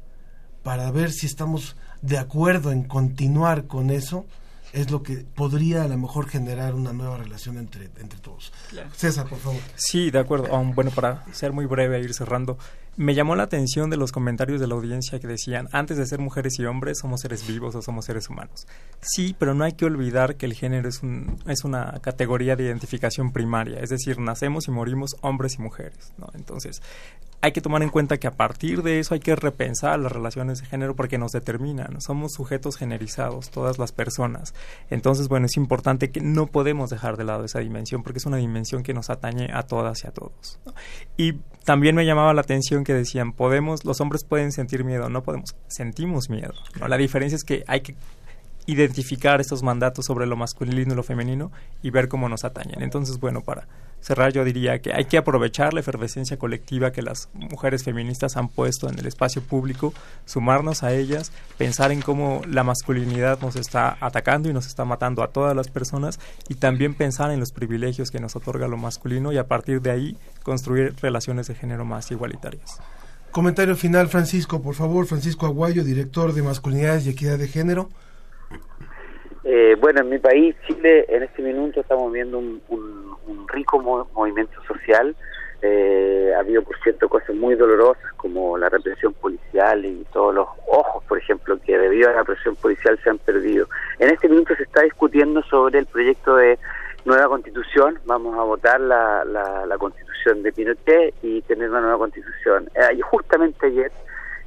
S2: para ver si estamos de acuerdo en continuar con eso, es lo que podría a lo mejor generar una nueva relación entre, entre todos.
S3: Claro.
S2: César, por favor.
S24: Sí, de acuerdo. Um, bueno, para ser muy breve e ir cerrando, me llamó la atención de los comentarios de la audiencia que decían, antes de ser mujeres y hombres, somos seres vivos o somos seres humanos. Sí, pero no hay que olvidar que el género es, un, es una categoría de identificación primaria, es decir, nacemos y morimos hombres y mujeres. Entonces, hay que tomar en cuenta que a partir de eso hay que repensar las relaciones de género porque nos determinan. Somos sujetos generizados, todas las personas. Entonces, bueno, es importante que no podemos dejar de lado esa dimensión porque es una dimensión que nos atañe a todas y a todos. Y también me llamaba la atención que decían, podemos, los hombres pueden sentir miedo, no podemos, sentimos miedo. La diferencia es que hay que identificar estos mandatos sobre lo masculino y lo femenino y ver cómo nos atañen. Entonces, bueno, para cerrar yo diría que hay que aprovechar la efervescencia colectiva que las mujeres feministas han puesto en el espacio público, sumarnos a ellas, pensar en cómo la masculinidad nos está atacando y nos está matando a todas las personas y también pensar en los privilegios que nos otorga lo masculino y a partir de ahí construir relaciones de género más igualitarias.
S2: Comentario final, Francisco, por favor, Francisco Aguayo, director de Masculinidades y Equidad de Género.
S23: Eh, bueno, en mi país, Chile, en este minuto estamos viendo un, rico movimiento social. Eh, ha habido, por cierto, cosas muy dolorosas como la represión policial y todos los ojos, por ejemplo, que debido a la represión policial se han perdido. En este minuto se está discutiendo sobre el proyecto de nueva constitución. Vamos a votar la, la, constitución de Pinochet y tener una nueva constitución. Eh, justamente ayer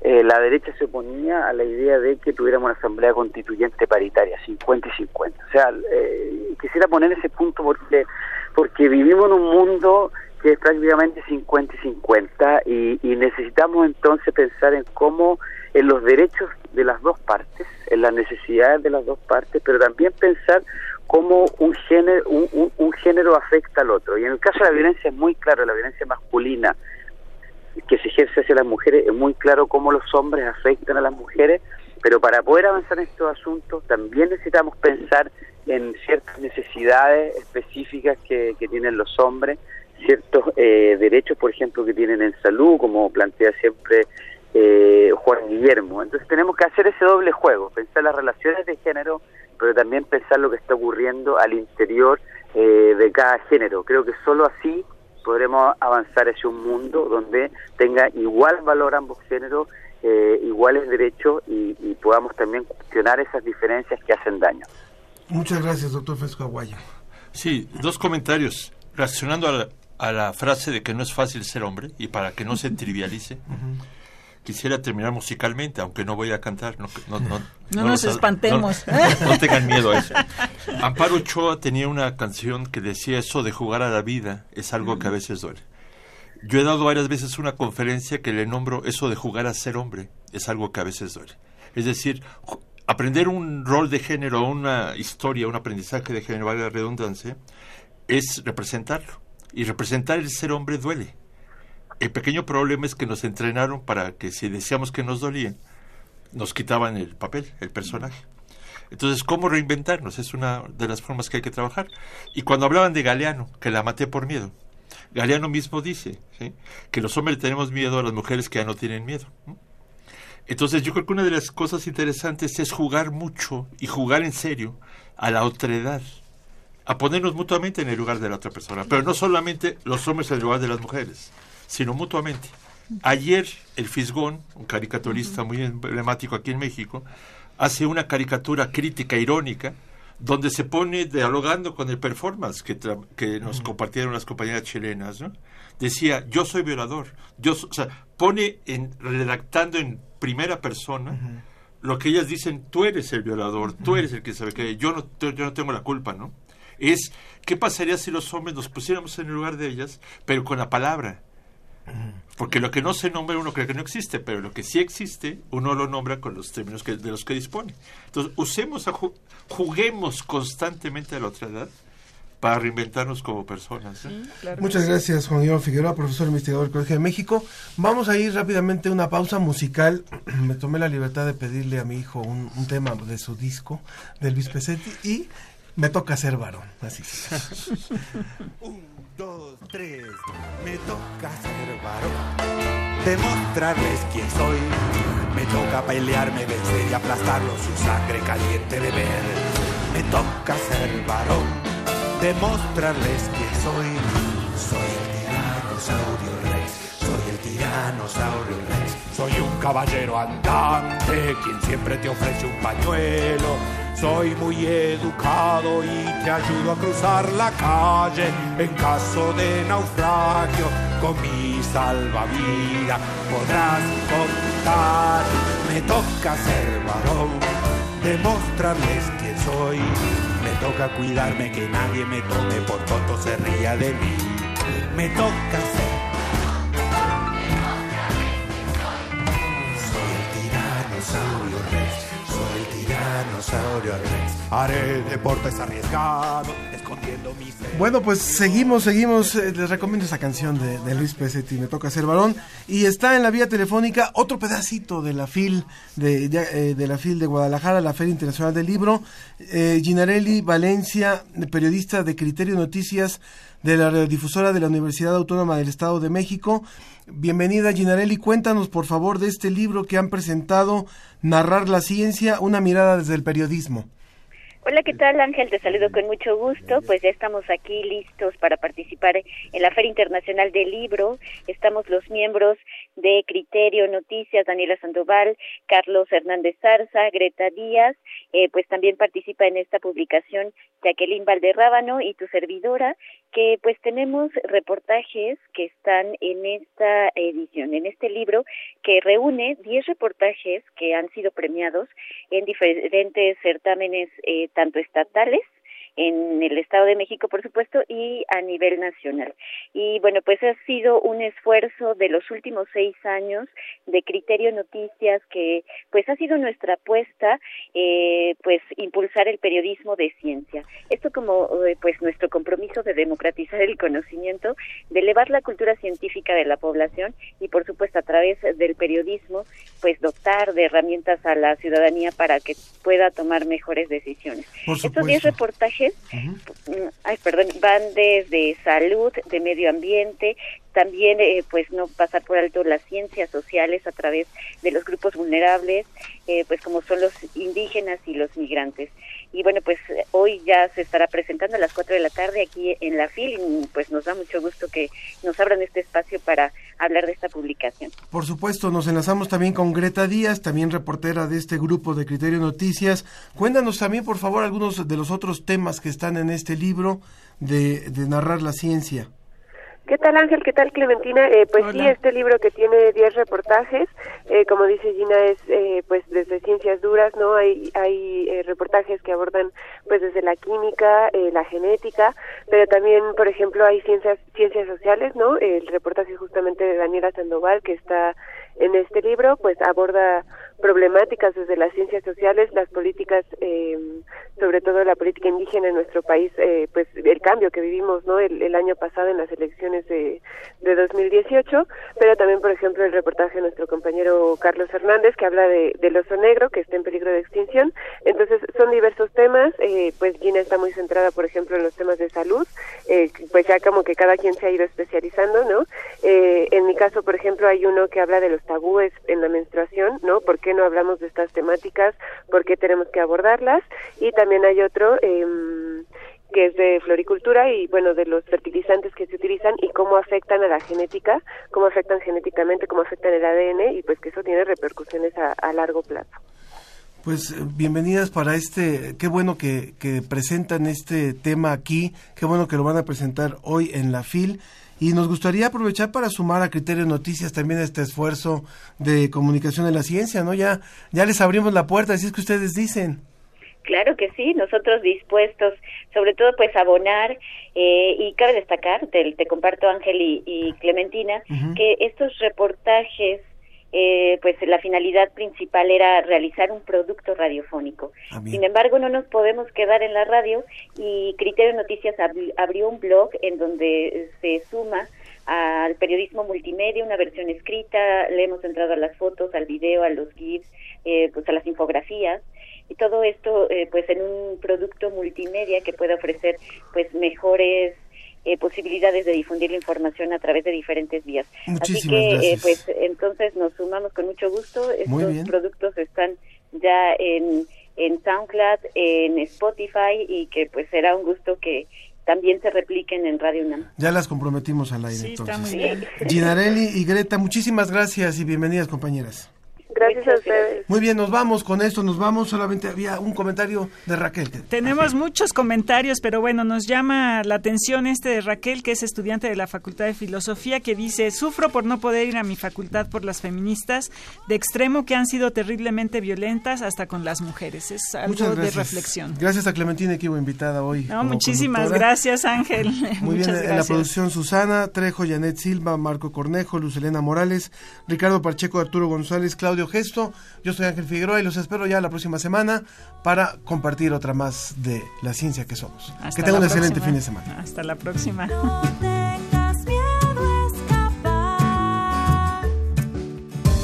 S23: eh, la derecha se oponía a la idea de que tuviéramos una asamblea constituyente paritaria, 50 y 50. O sea, eh, quisiera poner ese punto porque, porque vivimos en un mundo que es prácticamente 50 y 50 y, y necesitamos entonces pensar en cómo en los derechos de las dos partes, en las necesidades de las dos partes, pero también pensar cómo un género, un, un género afecta al otro. Y en el caso de la violencia es muy claro, la violencia masculina, que se ejerce hacia las mujeres, es muy claro cómo los hombres afectan a las mujeres, pero para poder avanzar en estos asuntos también necesitamos pensar en ciertas necesidades específicas que, tienen los hombres, ciertos eh, derechos, por ejemplo, que tienen en salud, como plantea siempre eh, Juan Guillermo. Entonces tenemos que hacer ese doble juego, pensar las relaciones de género, pero también pensar lo que está ocurriendo al interior eh, de cada género. Creo que solo así podremos avanzar hacia un mundo donde tenga igual valor ambos géneros, eh, iguales derechos y, podamos también cuestionar esas diferencias que hacen daño.
S2: Muchas gracias, doctor Fresco Aguayo.
S22: Sí, dos comentarios. Reaccionando a la, a la, frase de que no es fácil ser hombre y para que no se trivialice quisiera terminar musicalmente, aunque no voy a cantar. No, no, no,
S3: no nos espantemos.
S22: No, tengan miedo a eso. Amparo Ochoa tenía una canción que decía eso de jugar a la vida es algo que a veces duele. Yo he dado varias veces una conferencia que le nombro eso de jugar a ser hombre es algo que a veces duele. Es decir, aprender un rol de género, una historia, un aprendizaje de género, valga la redundancia, es representarlo. Y representar el ser hombre duele el pequeño problema es que nos entrenaron para que si decíamos que nos dolían, nos quitaban el papel, el personaje. Entonces, ¿cómo reinventarnos? Es una de las formas que hay que trabajar. Y cuando hablaban de Galeano, que la maté por miedo, Galeano mismo dice que los hombres tenemos miedo a las mujeres que ya no tienen miedo. Entonces, yo creo que una de las cosas interesantes es jugar mucho y jugar en serio a la otredad, a ponernos mutuamente en el lugar de la otra persona, pero no solamente los hombres en el lugar de las mujeres sino mutuamente. Ayer el Fisgón, un caricaturista muy emblemático aquí en México, hace una caricatura crítica, irónica, donde se pone dialogando con el performance que, que nos compartieron las compañeras chilenas, ¿no? Decía, yo soy violador. Yo o sea, pone en, redactando en primera persona lo que ellas dicen, tú eres el violador, tú eres el que sabe que yo no, yo no tengo la culpa, ¿no? Es, ¿qué pasaría si los hombres nos pusiéramos en el lugar de ellas, pero con la palabra? Porque lo que no se nombra uno cree que no existe, pero lo que sí existe uno lo nombra con los términos que, de los que dispone. Entonces, usemos, juguemos constantemente a la otra edad para reinventarnos como personas. ¿eh?
S2: Muchas gracias, Juan Guillermo Figueroa, profesor investigador del Colegio de México. Vamos a ir rápidamente a una pausa musical. Me tomé la libertad de pedirle a mi hijo un, tema de su disco, del Luis Pesetti, y me toca ser varón. Así
S21: dos, tres. Me toca ser varón, demostrarles quién soy. Me toca pelearme, vencer y aplastarlos, su sangre caliente beber. Me toca ser varón, demostrarles quién soy. Soy Soy un caballero andante, quien siempre te ofrece un pañuelo. Soy muy educado y te ayudo a cruzar la calle en caso de naufragio. Con mi salvavidas podrás contar. Me toca ser varón, demostrarles quién soy. Me toca cuidarme que nadie me tome por tonto se ría de mí. Me toca ser Haré deportes arriesgados, escondiendo mis...
S2: Bueno, pues seguimos, seguimos. Eh, les recomiendo esa canción de, Luis Pesetti, Me toca ser varón. Y está en la vía telefónica otro pedacito de la FIL de, eh, de la FIL de Guadalajara, la Feria Internacional del Libro. Eh, Ginarelli Valencia, periodista de Criterio Noticias de la radiodifusora de la Universidad Autónoma del Estado de México. Bienvenida Ginarelli, cuéntanos por favor de este libro que han presentado, Narrar la Ciencia, una mirada desde el periodismo.
S25: Hola, ¿qué tal Ángel? Te saludo con mucho gusto. Pues ya estamos aquí listos para participar en la Feria Internacional del Libro. Estamos los miembros de Criterio Noticias, Daniela Sandoval, Carlos Hernández Zarza, Greta Díaz, eh, pues también participa en esta publicación Jacqueline Valderrábano y tu servidora, que pues tenemos reportajes que están en esta edición, en este libro, que reúne 10 reportajes que han sido premiados en diferentes certámenes eh, tanto estatales en el Estado de México, por supuesto, y a nivel nacional. Y bueno, pues ha sido un esfuerzo de los últimos seis años de Criterio Noticias que pues ha sido nuestra apuesta, eh, pues impulsar el periodismo de ciencia. Esto como eh, pues nuestro compromiso de democratizar el conocimiento, de elevar la cultura científica de la población y por supuesto a través del periodismo, pues dotar de herramientas a la ciudadanía para que pueda tomar mejores decisiones. Estos diez reportajes ay, perdón, van desde salud, de medio ambiente, también eh, pues no pasar por alto las ciencias sociales a través de los grupos vulnerables, eh, pues como son los indígenas y los migrantes. Y bueno, pues hoy ya se estará presentando a las 4 de la tarde aquí en la FIL y pues nos da mucho gusto que nos abran este espacio para hablar de esta publicación.
S2: Por supuesto, nos enlazamos también con Greta Díaz, también reportera de este grupo de Criterio Noticias. Cuéntanos también, por favor, algunos de los otros temas que están en este libro de, de narrar la ciencia.
S26: ¿Qué tal Ángel? ¿Qué tal Clementina? Eh, pues sí, este libro que tiene 10 reportajes, eh, como dice Gina, es eh, pues desde ciencias duras, ¿no? Hay, hay eh, reportajes que abordan pues desde la química, eh, la genética, pero también, por ejemplo, hay ciencias, ciencias sociales, ¿no? El reportaje justamente de Daniela Sandoval que está en este libro, pues aborda problemáticas desde las ciencias sociales, las políticas, eh, sobre todo la política indígena en nuestro país, eh, pues el cambio que vivimos no el, año pasado en las elecciones de, de 2018, pero también, por ejemplo, el reportaje de nuestro compañero Carlos Hernández que habla de, del oso negro que está en peligro de extinción. Entonces, son diversos temas, eh, pues Gina está muy centrada, por ejemplo, en los temas de salud, eh, pues ya como que cada quien se ha ido especializando, ¿no? Eh, en mi caso, por ejemplo, hay uno que habla de los tabúes en la menstruación, ¿no? ¿Por no hablamos de estas temáticas? ¿Por qué tenemos que abordarlas? Y también hay otro eh, que es de floricultura y bueno, de los fertilizantes que se utilizan y cómo afectan a la genética, cómo afectan genéticamente, cómo afectan el ADN y pues que eso tiene repercusiones a, largo plazo.
S2: Pues bienvenidas para este, qué bueno que presentan este tema aquí, qué bueno que lo van a presentar hoy en la FIL y nos gustaría aprovechar para sumar a Criterio Noticias también este esfuerzo de comunicación de la ciencia, ¿no? Ya, ya les abrimos la puerta, así es que ustedes dicen.
S25: Claro que sí, nosotros dispuestos, sobre todo pues abonar eh, y cabe destacar, te, te comparto Ángel y, y Clementina, uh -huh. que estos reportajes eh, pues la finalidad principal era realizar un producto radiofónico. Ah, Sin embargo, no nos podemos quedar en la radio y Criterio Noticias abri abrió un blog en donde se suma al periodismo multimedia, una versión escrita, le hemos entrado a las fotos, al video, a los GIFs, eh, pues a las infografías y todo esto eh, pues en un producto multimedia que pueda ofrecer pues mejores eh, posibilidades de difundir la información a través de diferentes vías.
S2: Muchísimas
S25: Así que,
S2: gracias.
S25: eh, pues, entonces nos sumamos con mucho gusto. Estos productos están ya en, en SoundCloud, en Spotify y que, pues, será un gusto que, también se repliquen en Radio UNAM.
S2: Ya las comprometimos al aire
S3: Sí, está
S2: entonces.
S3: muy bien.
S2: Ginarelli y Greta, muchísimas gracias y bienvenidas compañeras.
S26: Gracias a ustedes.
S2: Muy bien, nos vamos con esto, nos vamos. Solamente había un comentario de Raquel.
S3: Tenemos muchos comentarios, pero bueno, nos llama la atención este de Raquel, que es estudiante de la Facultad de Filosofía, que dice, sufro por no poder ir a mi facultad por las feministas de extremo que han sido terriblemente violentas hasta con las mujeres. Es algo
S2: Muchas
S3: de
S2: gracias.
S3: reflexión.
S2: Gracias a Clementina Equivo, invitada hoy.
S3: No, muchísimas
S2: conductora.
S3: gracias, Ángel.
S2: Muy bien,
S3: Muchas
S2: en la
S3: gracias.
S2: producción Susana, Trejo, Janet Silva, Marco Cornejo, Lucelena Morales, Ricardo Pacheco, Arturo González, Claudio Gesto. Yo soy Ángel Figueroa y los espero ya la próxima semana para compartir otra más de la ciencia que somos.
S3: Hasta
S2: que tengan un excelente fin de semana.
S3: Hasta la próxima.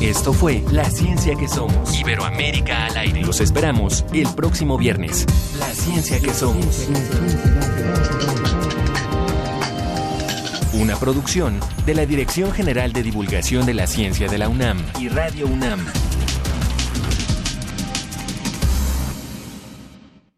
S5: Esto fue La Ciencia que Somos. Iberoamérica al aire. Los esperamos el próximo viernes. La Ciencia que Somos. Una producción de la Dirección General de Divulgación de la Ciencia de la UNAM y Radio UNAM.